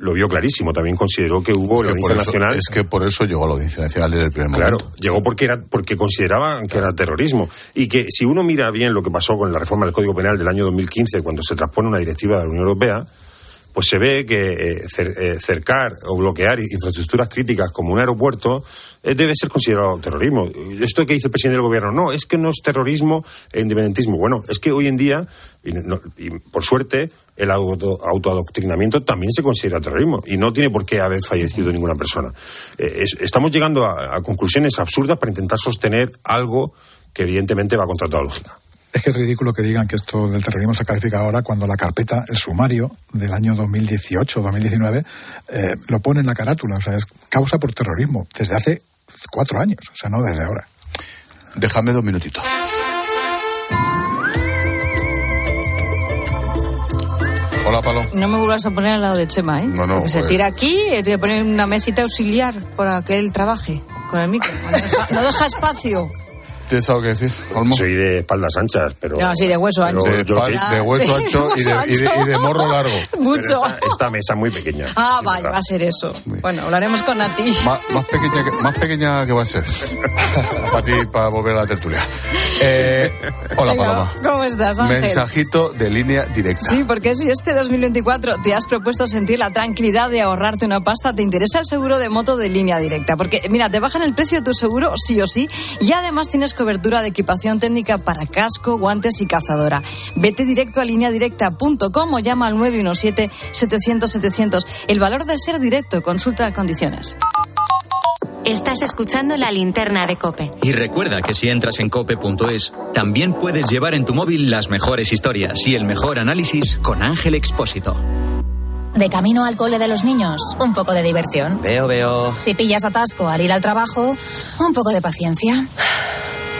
lo vio clarísimo. También consideró que hubo es la Audiencia eso, Nacional. Es que por eso llegó a la Audiencia Nacional desde el primer claro, momento. llegó porque era porque consideraba que era terrorismo. Y que si uno mira bien lo que pasó con la reforma del Código Penal del año 2015, cuando se transpone una directiva de la Unión Europea, pues se ve que eh, eh, cercar o bloquear infraestructuras críticas como un aeropuerto eh, debe ser considerado terrorismo. Esto que dice el presidente del gobierno, no, es que no es terrorismo e independentismo. Bueno, es que hoy en día, y, no, y por suerte, el auto, autoadoctrinamiento también se considera terrorismo y no tiene por qué haber fallecido ninguna persona. Eh, es, estamos llegando a, a conclusiones absurdas para intentar sostener algo que evidentemente va contra toda lógica. Es que es ridículo que digan que esto del terrorismo se califica ahora cuando la carpeta, el sumario del año 2018-2019, eh, lo pone en la carátula. O sea, es causa por terrorismo desde hace cuatro años, o sea, no desde ahora. Déjame dos minutitos. Hola, Palo. No me vuelvas a poner al lado de Chema, ¿eh? No, no. Porque se tira aquí y te voy a poner una mesita auxiliar para que él trabaje con el micro. No deja, no deja espacio. ¿Tienes algo que decir, Olmo? Soy de espaldas anchas, pero... No, sí, de hueso ancho. De, hueso ancho y de, y de- y de morro largo. Mucho. Esta, esta mesa muy pequeña. Ah, vale, va a ser eso. Bueno, hablaremos con Nati. Más, más pequeña que, más pequeña que va a ser. para ti, para volver a la tertulia. Eh, hola, Venga, Paloma. ¿Cómo estás, Ángel? Mensajito de línea directa. Sí, porque si este 2024 te has propuesto sentir la tranquilidad de ahorrarte una pasta, te interesa el seguro de moto de línea directa. Porque, mira, te bajan el precio de tu seguro sí o sí y además tienes cobertura de equipación técnica para casco, guantes y cazadora. Vete directo a lineadirecta.com o llama al 917-700-700. El valor de ser directo, consulta condiciones. Estás escuchando la linterna de Cope. Y recuerda que si entras en cope.es, también puedes llevar en tu móvil las mejores historias y el mejor análisis con Ángel Expósito. De camino al cole de los niños, un poco de diversión. Veo, veo. Si pillas atasco al ir al trabajo, un poco de paciencia.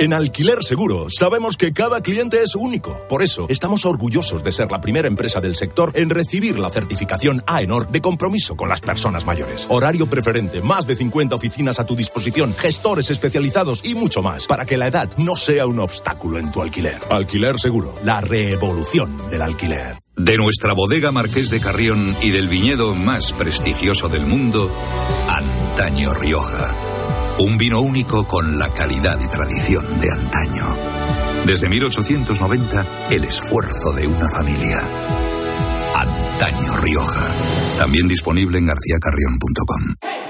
En Alquiler Seguro sabemos que cada cliente es único. Por eso estamos orgullosos de ser la primera empresa del sector en recibir la certificación AENOR de compromiso con las personas mayores. Horario preferente, más de 50 oficinas a tu disposición, gestores especializados y mucho más para que la edad no sea un obstáculo en tu alquiler. Alquiler Seguro, la revolución del alquiler. De nuestra bodega Marqués de Carrión y del viñedo más prestigioso del mundo, Antaño Rioja. Un vino único con la calidad y tradición de antaño. Desde 1890, el esfuerzo de una familia. Antaño Rioja. También disponible en garcíacarrión.com.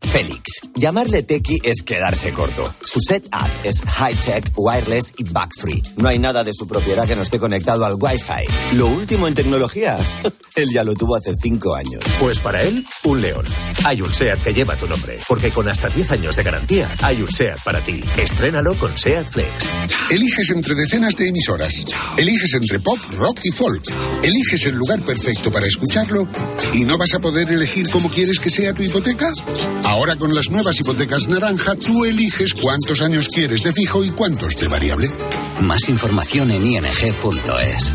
Félix. Llamarle Tequi es quedarse corto. Su setup es high-tech, wireless y bug-free. No hay nada de su propiedad que no esté conectado al Wi-Fi. Lo último en tecnología, él ya lo tuvo hace cinco años. Pues para él, un león. Hay un SEAT que lleva tu nombre, porque con hasta 10 años de garantía, hay un SEAT para ti. Estrénalo con SEAT Flex. Eliges entre decenas de emisoras. Eliges entre pop, rock y folk. Eliges el lugar perfecto para escucharlo y no vas a poder elegir cómo quieres que sea tu hipoteca. Ahora con las nuevas hipotecas naranja, tú eliges cuántos años quieres de fijo y cuántos de variable. Más información en ing.es.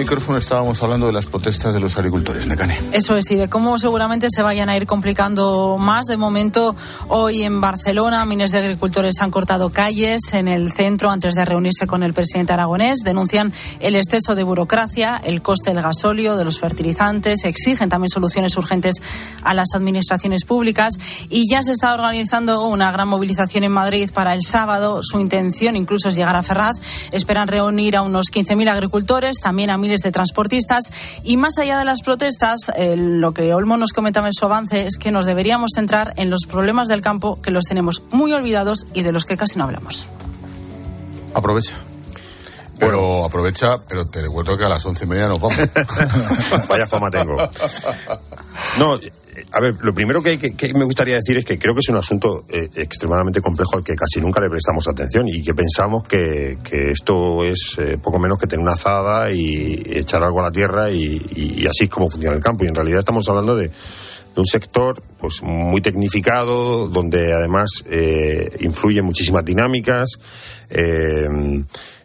Micrófono estábamos hablando de las protestas de los agricultores, Necane. Eso es, y de cómo seguramente se vayan a ir complicando más. De momento, hoy en Barcelona, miles de agricultores han cortado calles en el centro antes de reunirse con el presidente aragonés. Denuncian el exceso de burocracia, el coste del gasóleo, de los fertilizantes. Exigen también soluciones urgentes a las administraciones públicas. Y ya se está organizando una gran movilización en Madrid para el sábado. Su intención incluso es llegar a Ferraz. Esperan reunir a unos 15.000 agricultores también a miles de transportistas. Y más allá de las protestas, eh, lo que Olmo nos comentaba en su avance es que nos deberíamos centrar en los problemas del campo que los tenemos muy olvidados y de los que casi no hablamos. Aprovecha. Pero aprovecha, pero te recuerdo que a las once y media nos vamos. Vaya fama tengo. No, a ver, lo primero que, me gustaría decir es que creo que es un asunto eh, extremadamente complejo al que casi nunca le prestamos atención y que pensamos que, esto es eh, poco menos que tener una azada y echar algo a la tierra y, y, así es como funciona el campo. Y en realidad estamos hablando de, de un sector pues muy tecnificado, donde además eh, influyen muchísimas dinámicas. Eh,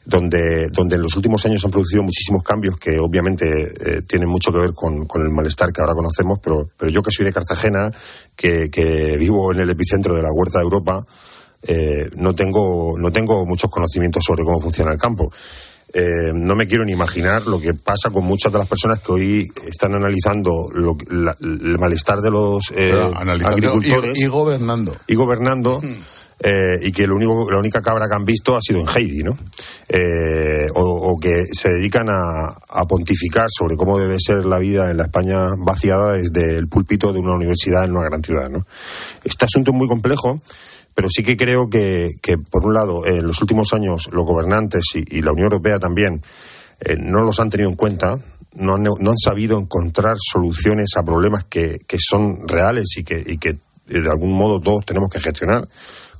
donde, donde en los últimos años han producido muchísimos cambios que obviamente eh, tienen mucho que ver con, con, el malestar que ahora conocemos, pero, pero yo que soy de Cartagena, que, que vivo en el epicentro de la huerta de Europa, eh, no, tengo, no tengo muchos conocimientos sobre cómo funciona el campo. Eh, no me quiero ni imaginar lo que pasa con muchas de las personas que hoy están analizando lo, la, el malestar de los agricultores y, y, gobernando. Y gobernando. Mm eh, y que lo único, la única cabra que han visto ha sido en Heidi, ¿no? Eh, o, o, que se dedican a, a, pontificar sobre cómo debe ser la vida en la España vaciada desde el púlpito de una universidad en una gran ciudad, ¿no? Este asunto es muy complejo, pero sí que creo que, que por un lado, en los últimos años los gobernantes y, la Unión Europea también eh, no los han tenido en cuenta, no han, no han, sabido encontrar soluciones a problemas que, que son reales y que, y que de algún modo todos tenemos que gestionar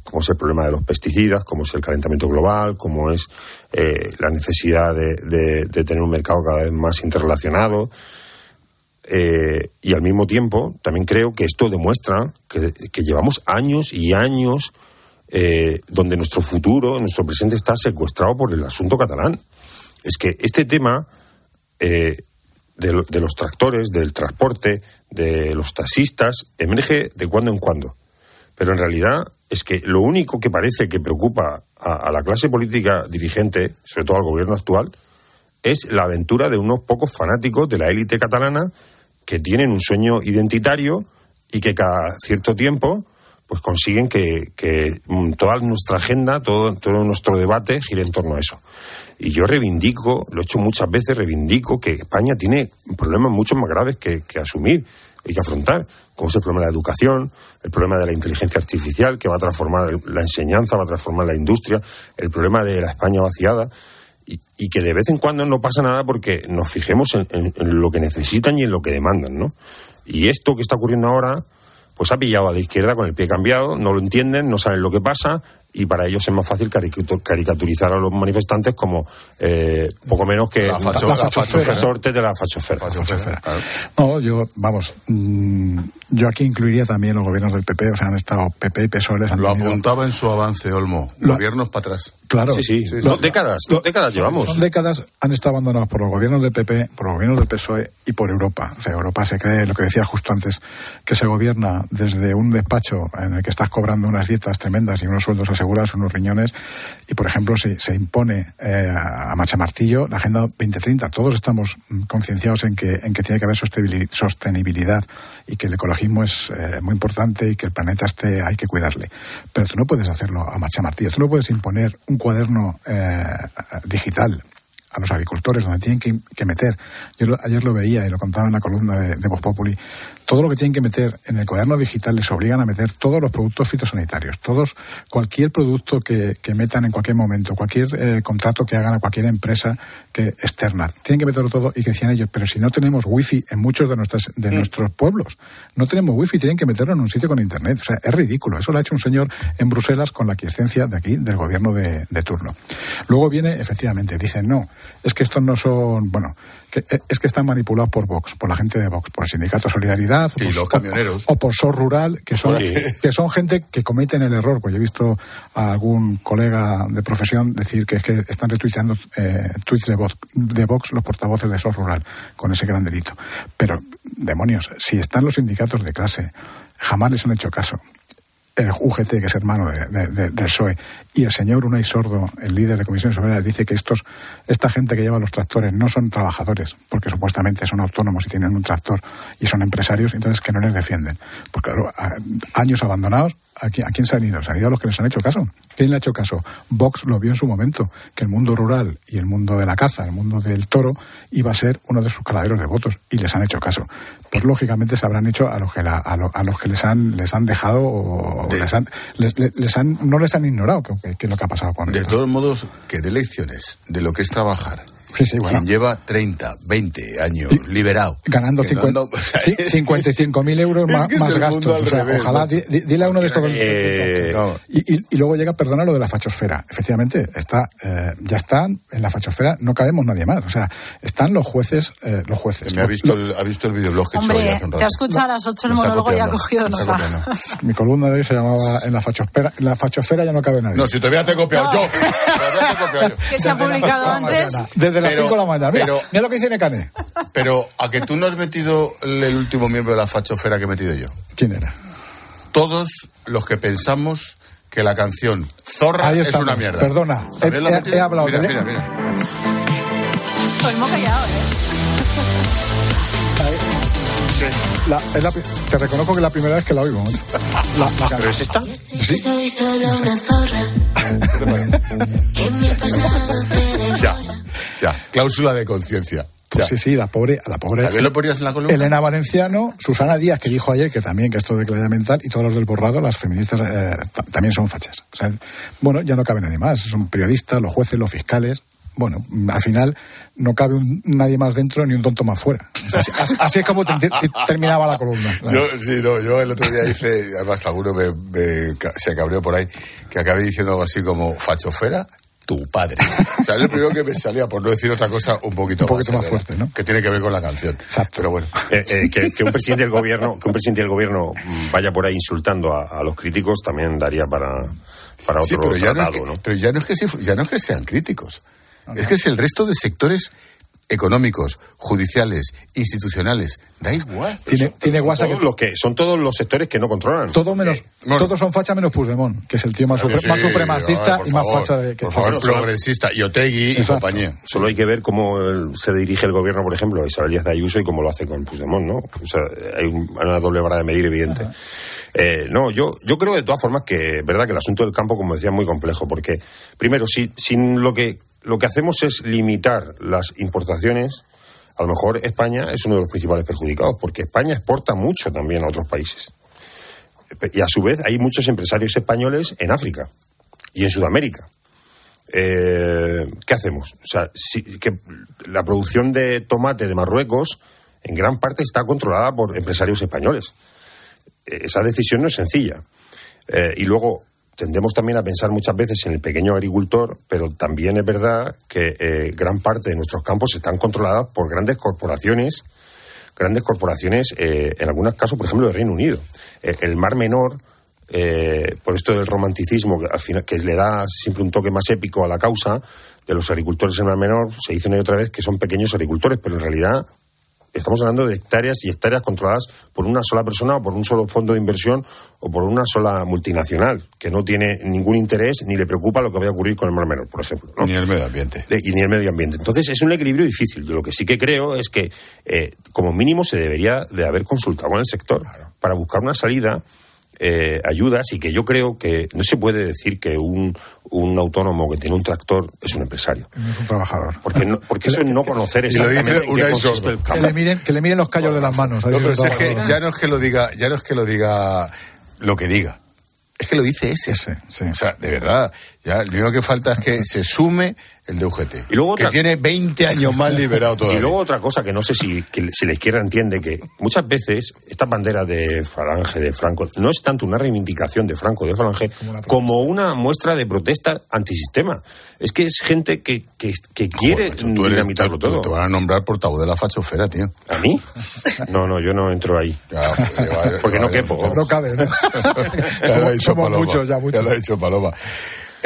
como es el problema de los pesticidas, como es el calentamiento global, como es eh, la necesidad de, de, de, tener un mercado cada vez más interrelacionado. Eh, y al mismo tiempo, también creo que esto demuestra que, llevamos años y años eh, donde nuestro futuro, nuestro presente está secuestrado por el asunto catalán. Es que este tema eh, de, los tractores, del transporte, de los taxistas, emerge de cuando en cuando. Pero en realidad es que lo único que parece que preocupa a, la clase política dirigente, sobre todo al gobierno actual, es la aventura de unos pocos fanáticos de la élite catalana que tienen un sueño identitario y que cada cierto tiempo pues consiguen que, que toda nuestra agenda, todo, todo nuestro debate gire en torno a eso. Y yo reivindico, lo he hecho muchas veces, reivindico que España tiene problemas mucho más graves que, que asumir y que afrontar como es el problema de la educación, el problema de la inteligencia artificial, que va a transformar la enseñanza, va a transformar la industria, el problema de la España vaciada, y, que de vez en cuando no pasa nada porque nos fijemos en, en, lo que necesitan y en lo que demandan, ¿no? Y esto que está ocurriendo ahora, pues ha pillado a la izquierda con el pie cambiado, no lo entienden, no saben lo que pasa y para ellos es más fácil caricaturizar a los manifestantes como eh, poco menos que la, facho, de la fachosfera. No, yo, vamos, mm, yo aquí incluiría también los gobiernos del PP, o sea, han estado PP y PSOE. Han lo apuntaba en su avance, Olmo. Gobiernos para atrás. Claro. Sí, sí. dos décadas, dos décadas llevamos. Son décadas han estado abandonados por los gobiernos del PP, por los gobiernos del PSOE y por Europa. O sea, Europa se cree, lo que decía justo antes, que se gobierna desde un despacho en el que estás cobrando unas dietas tremendas y unos sueldos asegurados, unos riñones, y por ejemplo se, se impone eh, a Macha Martillo la Agenda 2030. Todos estamos concienciados en que, en que tiene que haber sostenibilidad y que el ecologismo es eh, muy importante y que el planeta esté, hay que cuidarle. Pero tú no puedes hacerlo a Macha Martillo. Tú no puedes imponer un cuaderno eh, digital a los agricultores, donde tienen que, meter. Yo ayer lo veía y lo contaba en la columna de, de Populi todo lo que tienen que meter en el cuaderno digital les obligan a meter todos los productos fitosanitarios, todos, cualquier producto que, metan en cualquier momento, cualquier eh, contrato que hagan a cualquier empresa que externa. Tienen que meterlo todo y que decían ellos, pero si no tenemos wifi en muchos de, nuestras, de mm. nuestros pueblos, no tenemos wifi, tienen que meterlo en un sitio con internet. O sea, es ridículo. Eso lo ha hecho un señor en Bruselas con la aquiescencia de aquí, del gobierno de, de turno. Luego viene, efectivamente, dicen, no, es que estos no son, bueno, eh, es que están manipulados por Vox, por la gente de Vox, por el sindicato Solidaridad, o, por, los camioneros. O, por SOR Rural, que son, que son gente que cometen el error. Pues yo he visto a algún colega de profesión decir que es que están retuiteando eh, tweets de Vox, de Vox los portavoces de SOR Rural con ese gran delito. Pero, demonios, si están los sindicatos de clase, jamás les han hecho caso el UGT, que es hermano de, del PSOE, y el señor Unai Sordo, el líder de Comisiones Obreras, dice que estos, esta gente que lleva los tractores no son trabajadores, porque supuestamente son autónomos y tienen un tractor y son empresarios, entonces que no les defienden. Porque claro, años abandonados, ¿a quién, se han ido? Se han ido a los que les han hecho caso. ¿Quién le ha hecho caso? Vox lo vio en su momento, que el mundo rural y el mundo de la caza, el mundo del toro, iba a ser uno de sus caladeros de votos, y les han hecho caso. Pues lógicamente se habrán hecho a los que, a, los que les han les han dejado o les han, les, han, no les han ignorado que, es lo que ha pasado con De todos modos, que de lecciones de lo que es trabajar quien lleva 30, 20 años liberado. Ganando 55.000 euros más, gastos. O sea, ojalá, dile a uno de estos. Eh, y, luego llega, perdona, lo de la fachosfera. Efectivamente, está, eh, ya están en la fachosfera, no cabemos nadie más. O sea, están los jueces. Eh, los jueces. Me ha visto, el, ha visto el videoblog que Hombre, hace un rato. te ha escuchado a las 8 el monólogo y ha cogido nota. Mi columna de hoy se llamaba En la fachosfera. En la fachosfera ya no cabe nadie. No, si todavía te he copiado yo. Que se ha publicado antes. Desde las 5 de la mañana. Mira, mira lo que dice Necane. Pero a que tú no has metido el último miembro de la fachofera que he metido yo. ¿Quién era? Todos los que pensamos que la canción Zorra es una mierda. Perdona, he, hablado mira, Mira, mira. Pues hemos callado, ¿eh? La, es la, te reconozco que es la primera vez que la oigo. La, la ¿Pero es esta? Sí. Soy solo una zorra. que mi pasado te ya. Ya, cláusula de conciencia. Pues sí, sí, la pobre, la pobre. lo ponías en la columna? Elena Valenciano, Susana Díaz, que dijo ayer que también que esto de claridad mental, y todos los del borrado, las feministas eh, también son fachas. O sea, bueno, ya no cabe nadie más. Son periodistas, los jueces, los fiscales. Bueno, al final no cabe nadie más dentro ni un tonto más fuera. Así, es como terminaba la columna. Yo, sí, no, yo el otro día hice, además alguno me, se cabreó por ahí, que acabé diciendo algo así como fachofera tu padre. O sea, es lo primero que me salía, por no decir otra cosa un poquito, más, fuerte, ¿no? Que tiene que ver con la canción. Exacto. Pero bueno. Eh, eh, que, un presidente del gobierno, que un presidente del gobierno vaya por ahí insultando a, los críticos también daría para, para otro pero ya tratado, no, Pero ya no es que, ya no es que sean críticos. Es que es el resto de sectores económicos, judiciales, institucionales, da igual. Tiene, tiene WhatsApp que... son todos los sectores que no controlan. Todo menos, todos son facha menos Puigdemont, que es el tío más, más supremacista y más facha de que por favor, progresista y Otegui y compañía. Solo hay que ver cómo se dirige el gobierno, por ejemplo, a Isabel Díaz de Ayuso y cómo lo hace con Puigdemont, ¿no? O sea, hay una doble vara de medir evidente. Eh, no, yo, yo creo de todas formas que, verdad, que el asunto del campo, como decía, es muy complejo, porque, primero, si, sin lo que lo que hacemos es limitar las importaciones a lo mejor España es uno de los principales perjudicados, porque España exporta mucho también a otros países. Y a su vez hay muchos empresarios españoles en África y en Sudamérica. Eh, ¿Qué hacemos? O sea, si, que la producción de tomate de Marruecos en gran parte está controlada por empresarios españoles. Eh, esa decisión no es sencilla. Eh, y luego tendemos también a pensar muchas veces en el pequeño agricultor, pero también es verdad que eh, gran parte de nuestros campos están controladas por grandes corporaciones, grandes corporaciones, eh, en algunos casos, por ejemplo, del Reino Unido. Eh, el Mar Menor, por esto del romanticismo, que, al final, que le da siempre un toque más épico a la causa de los agricultores en el Mar Menor, se dice una y otra vez que son pequeños agricultores, pero en realidad estamos hablando de hectáreas y hectáreas controladas por una sola persona o por un solo fondo de inversión o por una sola multinacional que no tiene ningún interés ni le preocupa lo que vaya a ocurrir con el Mar Menor, por ejemplo. ¿no? Ni el medio ambiente. De- y ni el medio ambiente. Entonces es un equilibrio difícil. Yo lo que sí que creo es que eh, como mínimo se debería de haber consultado con el sector para buscar una salida, eh, ayudas y que yo creo que no se puede decir que un, un autónomo que tiene un tractor es un empresario. No es un trabajador. Porque, no- porque eso es no conocer Y lo dice exactamente en qué consiste el Que campo. le miren, que le miren los callos de las manos. No, pero es que ya no es que lo diga, ya no es que lo diga lo que diga. Es que lo dice ese. O sea, de verdad, ya lo único que falta es que se sume el de UGT. Y luego que otra- tiene 20 años más liberado todavía. Y luego otra cosa que no sé si, que si la izquierda entiende, que muchas veces esta bandera de Falange, de Franco, no es tanto una reivindicación de Franco, de Falange, como una muestra de protesta antisistema. Es que es gente que, que, que quiere eres- dinamitarlo todo. Te van a nombrar portavoz de la fachofera, tío. ¿A mí? No, no, yo no entro ahí. Porque no quepo. No cabe, ¿no? ya lo ha Somos- dicho somos Paloma. muchos, ya muchos. lo ha dicho Paloma.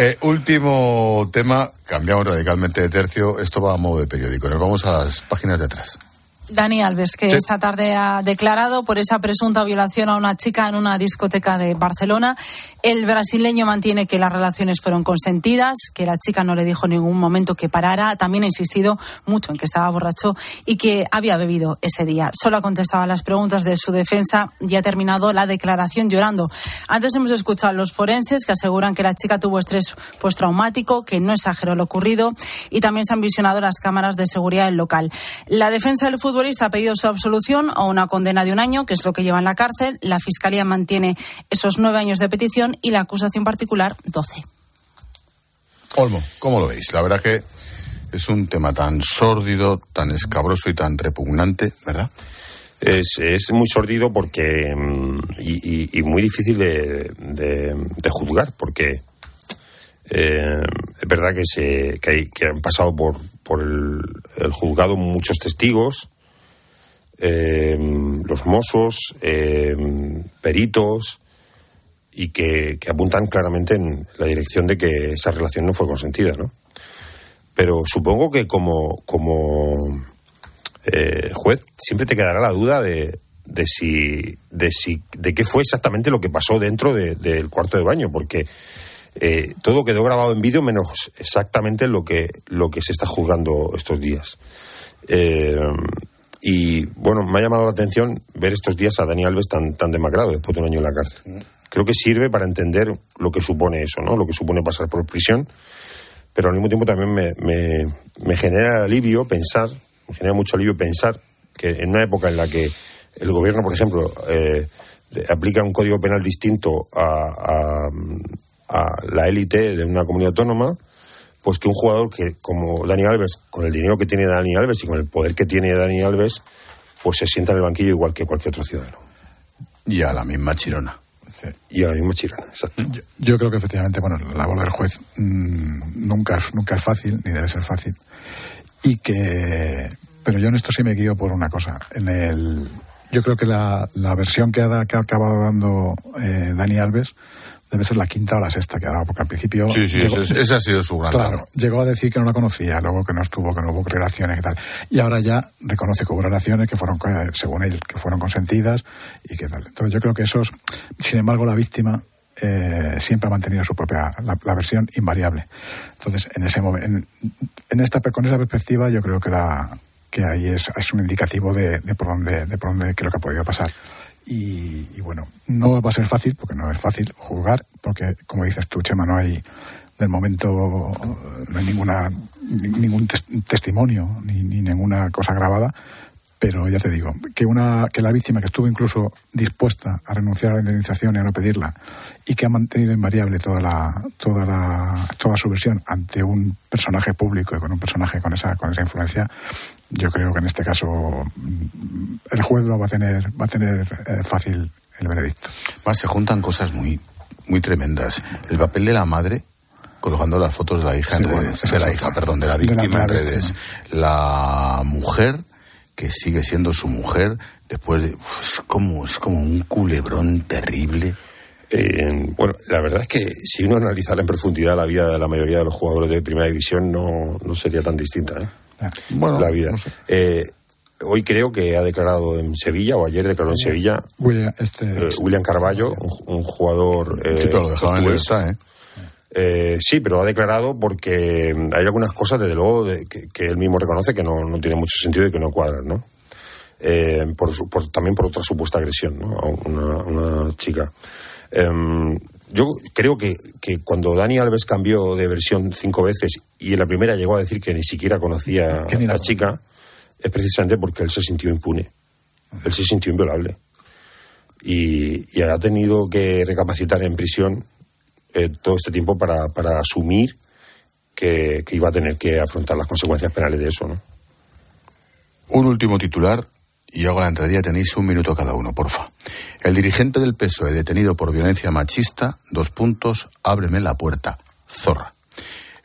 Eh, último tema, cambiamos radicalmente de tercio. Esto va a modo de periódico. Nos vamos a las páginas de atrás. Dani Alves, que Sí. esta tarde ha declarado por esa presunta violación a una chica en una discoteca de Barcelona. El brasileño mantiene que las relaciones fueron consentidas, que la chica no le dijo en ningún momento que parara. También ha insistido mucho en que estaba borracho y que había bebido ese día. Solo ha contestado a las preguntas de su defensa y ha terminado la declaración llorando. Antes hemos escuchado a los forenses que aseguran que la chica tuvo estrés postraumático, que no exageró lo ocurrido y también se han visionado las cámaras de seguridad del local. La defensa del futbolista ha pedido su absolución o una condena de un año, que es lo que lleva en la cárcel. La fiscalía mantiene esos nueve años de petición y la acusación particular doce. Olmo, ¿cómo lo veis? La verdad que es un tema tan sórdido, tan escabroso y tan repugnante, ¿verdad? Es, es muy sordido porque mm, y, y- y muy difícil de, de- de juzgar porque eh, es verdad que se que, hay- que han pasado por, por el, el juzgado muchos testigos eh, los mozos eh, peritos y que, apuntan claramente en la dirección de que esa relación no fue consentida no pero supongo que como como eh, juez, siempre te quedará la duda de, de si, de si, de qué fue exactamente lo que pasó dentro de- del cuarto de baño, porque eh, todo quedó grabado en vídeo menos exactamente lo que, lo que se está juzgando estos días. Eh, y bueno, me ha llamado la atención ver estos días a Dani Alves tan, tan demacrado después de un año en la cárcel. Creo que sirve para entender lo que supone eso, ¿no? Lo que supone pasar por prisión pero al mismo tiempo también me, me- me genera alivio pensar, me genera mucho alivio pensar que en una época en la que el gobierno, por ejemplo, eh, aplica un código penal distinto a- a la élite de una comunidad autónoma, pues que un jugador que como Dani Alves, con el dinero que tiene Dani Alves y con el poder que tiene Dani Alves, pues se sienta en el banquillo igual que cualquier otro ciudadano. Y a la misma chirona. Y a la misma chirona, exacto. Yo, creo que efectivamente, bueno, la labor del juez mm, nunca, nunca es fácil, ni debe ser fácil. Y que. Pero yo en esto sí me guío por una cosa. En el, yo creo que la, la versión que ha, que ha acabado dando eh, Dani Alves debe ser la quinta o la sexta que ha dado, porque al principio. Sí, sí, llegó- ese, ese ha sido su gran Claro, llegó a decir que no la conocía, luego que no estuvo, que no hubo relaciones y tal. Y ahora ya reconoce que hubo relaciones que fueron, eh, según él, que fueron consentidas y que tal. Entonces yo creo que esos, sin embargo, la víctima eh, siempre ha mantenido su propia, la, la versión invariable. Entonces, en ese en, en esta, con esa perspectiva, yo creo que la, que ahí es, es un indicativo de, de por dónde, de por dónde creo que ha podido pasar. Y, y bueno, no va a ser fácil, porque no es fácil juzgar, porque como dices tú, Chema, no hay, del momento no hay ninguna ningún testimonio ni, ni ninguna cosa grabada pero ya te digo, que, una, que la víctima que estuvo incluso dispuesta a renunciar a la indemnización y a no pedirla, y que ha mantenido invariable toda, la, toda, la, toda su versión ante un personaje público y con un personaje con esa, con esa influencia, yo creo que en este caso mm, el juez lo va a tener, va a tener eh, fácil el veredicto. Más se juntan cosas muy, muy tremendas. El papel de la madre colgando las fotos de la hija en redes, de la hija, perdón, de la víctima en redes. La mujer que sigue siendo su mujer después de... es, como, es como un culebrón terrible. Eh, bueno, la verdad es que si uno analizara en profundidad la vida de la mayoría de los jugadores de primera división no, no sería tan distinta. ¿eh? Bueno, la vida. Eh, hoy creo que ha declarado en Sevilla, o ayer declaró en Sevilla, William, este, eh, William Carballo, un, un jugador. Sí, pero lo en ¿eh? Eh, sí, pero ha declarado porque hay algunas cosas, desde luego, de- que, que él mismo reconoce que no, no tiene mucho sentido y que no cuadran, ¿no? Eh, por, su- por- también por otra supuesta agresión, ¿no? A una, una chica. Em, yo creo que, que cuando Dani Alves cambió de versión cinco veces y en la primera llegó a decir que ni siquiera conocía a la la chica, es precisamente porque él se sintió impune. Él se sintió inviolable. Y, y ha tenido que recapacitar en prisión eh, todo este tiempo para, para asumir que, que iba a tener que afrontar las consecuencias penales de eso, ¿no? Un último titular y hago la entradilla. Tenéis un minuto cada uno, porfa. El dirigente del PSOE detenido por violencia machista, dos puntos, ábreme la puerta, zorra.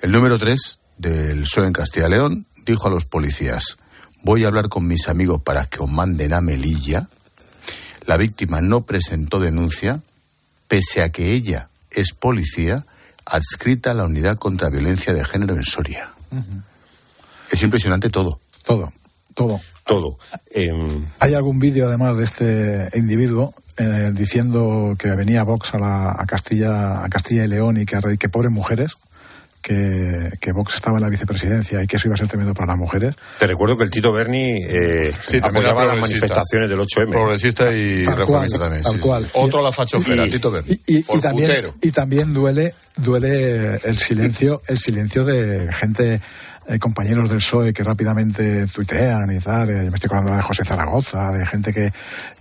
El número tres del PSOE en Castilla y León dijo a los policías, voy a hablar con mis amigos para que os manden a Melilla. La víctima no presentó denuncia, pese a que ella es policía adscrita a la unidad contra violencia de género en Soria. Es impresionante todo. Todo, todo. Todo. Em, Hay algún vídeo además de este individuo eh, diciendo que venía Vox a, la, a Castilla a Castilla y León y que, que pobres mujeres, que, que Vox estaba en la vicepresidencia y que eso iba a ser tremendo para las mujeres. te recuerdo que el Tito Berni eh, Sí, apoyaba las manifestaciones del 8M. Progresista y Tal reformista cual, también. tal sí, cual. Otro la fachofera, Tito Berni. Y, y Por también, y también duele duele el silencio el silencio de gente eh, compañeros del PSOE que rápidamente tuitean y tal eh, me estoy acordando de José Zaragoza de gente que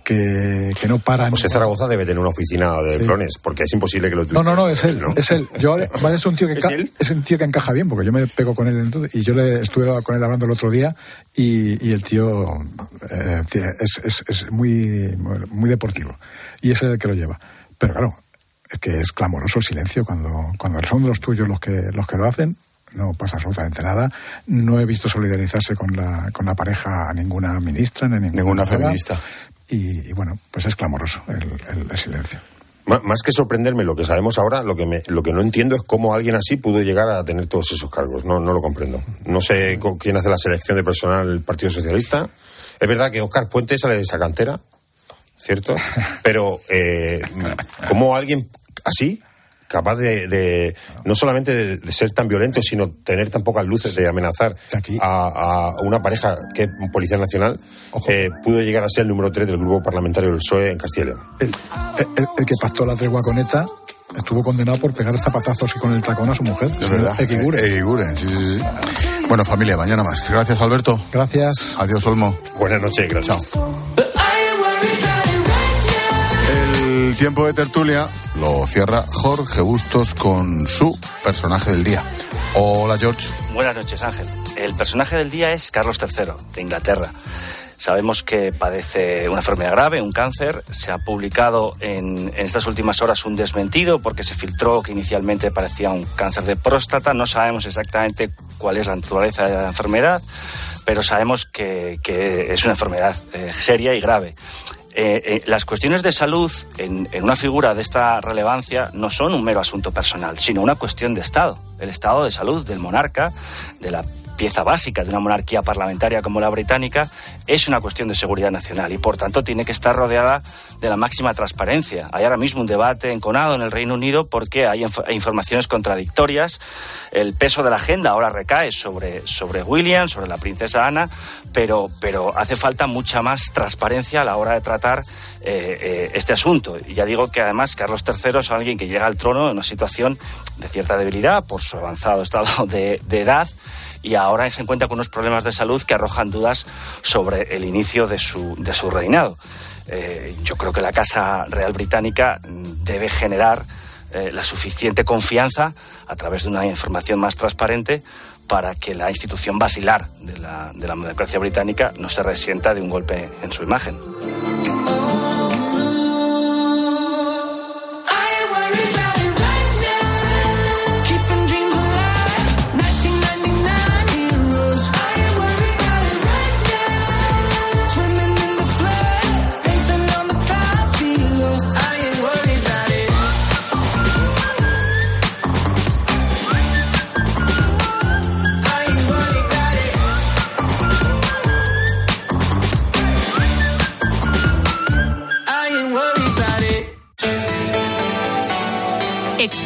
que, que no paran José Zaragoza debe tener una oficina de Sí. clones, porque es imposible que lo no, no, no, es él, es él. Yo, vale, es un tío que ¿Es enca- él? es un tío que encaja bien, porque yo me pego con él entonces, y yo le estuve con él hablando el otro día y, y el tío eh, es, es, es muy, muy deportivo y es el que lo lleva. Pero claro, es que es clamoroso el silencio cuando, cuando son los tuyos los que, los que lo hacen. No pasa absolutamente nada. No he visto solidarizarse con la, con la pareja a ninguna ministra, ni a ninguna, Ninguna nada. feminista. Y, y bueno, pues es clamoroso el, el- el silencio. Má- Más que sorprenderme lo que sabemos ahora, lo que, me, lo que no entiendo es cómo alguien así pudo llegar a tener todos esos cargos. No, no lo comprendo. No sé con quién hace la selección de personal el Partido Socialista. Es verdad que Oscar Puente sale de esa cantera, ¿cierto? Pero, eh, ¿cómo alguien así, capaz de, de- no solamente de, de ser tan violento, sino tener tan pocas luces de amenazar a, a una pareja que es Policía Nacional, eh, pudo llegar a ser el número 3 del grupo parlamentario del PSOE en Castilla y León? el, el- el que pactó la tregua con ETA estuvo condenado por pegar zapatazos y con el tacón a su mujer. Es verdad. Equigure. Eh, Eguiguren, sí, sí, sí. Bueno, familia, mañana más. Gracias, Alberto. Gracias. Adiós, Olmo. Buenas noches, gracias. El tiempo de tertulia lo cierra Jorge Bustos con su personaje del día. Hola, George. Buenas noches, Ángel. El personaje del día es Carlos III, de Inglaterra. Sabemos que padece una enfermedad grave, un cáncer. Se ha publicado en, estas últimas horas un desmentido porque se filtró que inicialmente parecía un cáncer de próstata. No sabemos exactamente cuál es la naturaleza de la enfermedad, pero sabemos que, que es una enfermedad eh, seria y grave. Eh, eh, las cuestiones de salud en, en una figura de esta relevancia no son un mero asunto personal, sino una cuestión de Estado. El estado de salud del monarca, de la pieza básica de una monarquía parlamentaria como la británica, es una cuestión de seguridad nacional y por tanto tiene que estar rodeada de la máxima transparencia. Hay ahora mismo un debate enconado en el Reino Unido porque hay inf- informaciones contradictorias. El peso de la agenda ahora recae sobre, sobre William, sobre la princesa Ana, pero, pero hace falta mucha más transparencia a la hora de tratar eh, eh, este asunto. Y ya digo que además Carlos III es alguien que llega al trono en una situación de cierta debilidad por su avanzado estado de, de edad y ahora se encuentra con unos problemas de salud que arrojan dudas sobre el inicio de su, de su reinado. Eh, yo creo que la Casa Real Británica debe generar eh, la suficiente confianza a través de una información más transparente para que la institución basilar de la, de la democracia británica no se resienta de un golpe en su imagen.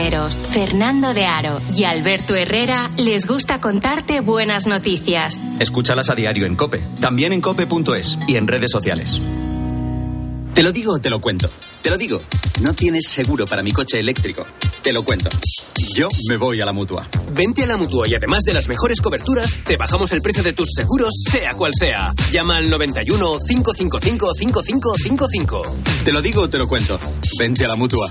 Cisneros, Fernando de Aro y Alberto Herrera les gusta contarte buenas noticias. Escúchalas a diario en Cope, también en cope.es y en redes sociales. Te lo digo o te lo cuento. Te lo digo. No tienes seguro para mi coche eléctrico. Te lo cuento. Yo me voy a la mutua. Vente a la mutua y además de las mejores coberturas, te bajamos el precio de tus seguros, sea cual sea. Llama al 91 555 5555. Te lo digo o te lo cuento. Vente a la mutua.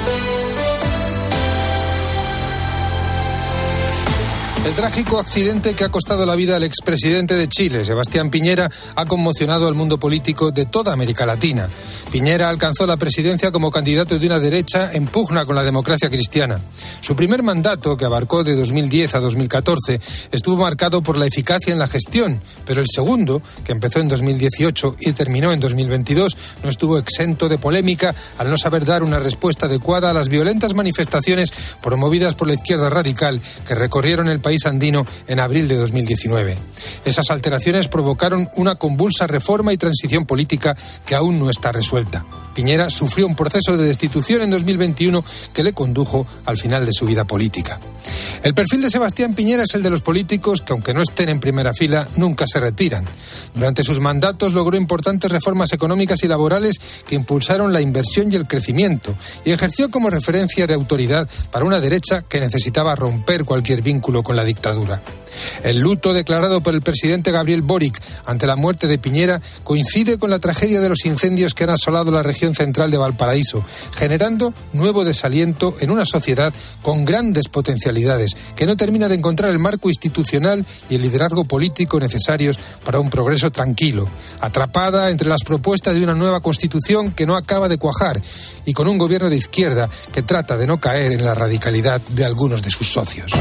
El trágico accidente que ha costado la vida al expresidente de Chile, Sebastián Piñera, ha conmocionado al mundo político de toda América Latina. Piñera alcanzó la presidencia como candidato de una derecha en pugna con la democracia cristiana. Su primer mandato, que abarcó de 2010 a 2014, estuvo marcado por la eficacia en la gestión, pero el segundo, que empezó en 2018 y terminó en 2022, no estuvo exento de polémica al no saber dar una respuesta adecuada a las violentas manifestaciones promovidas por la izquierda radical que recorrieron el país país andino en abril de 2019. Esas alteraciones provocaron una convulsa reforma y transición política que aún no está resuelta. Piñera sufrió un proceso de destitución en 2021 que le condujo al final de su vida política. El perfil de Sebastián Piñera es el de los políticos que, aunque no estén en primera fila, nunca se retiran. Durante sus mandatos logró importantes reformas económicas y laborales que impulsaron la inversión y el crecimiento y ejerció como referencia de autoridad para una derecha que necesitaba romper cualquier vínculo con la dictadura. El luto declarado por el presidente Gabriel Boric ante la muerte de Piñera coincide con la tragedia de los incendios que han asolado la región central de Valparaíso, generando nuevo desaliento en una sociedad con grandes potencialidades que no termina de encontrar el marco institucional y el liderazgo político necesarios para un progreso tranquilo, atrapada entre las propuestas de una nueva constitución que no acaba de cuajar y con un gobierno de izquierda que trata de no caer en la radicalidad de algunos de sus socios.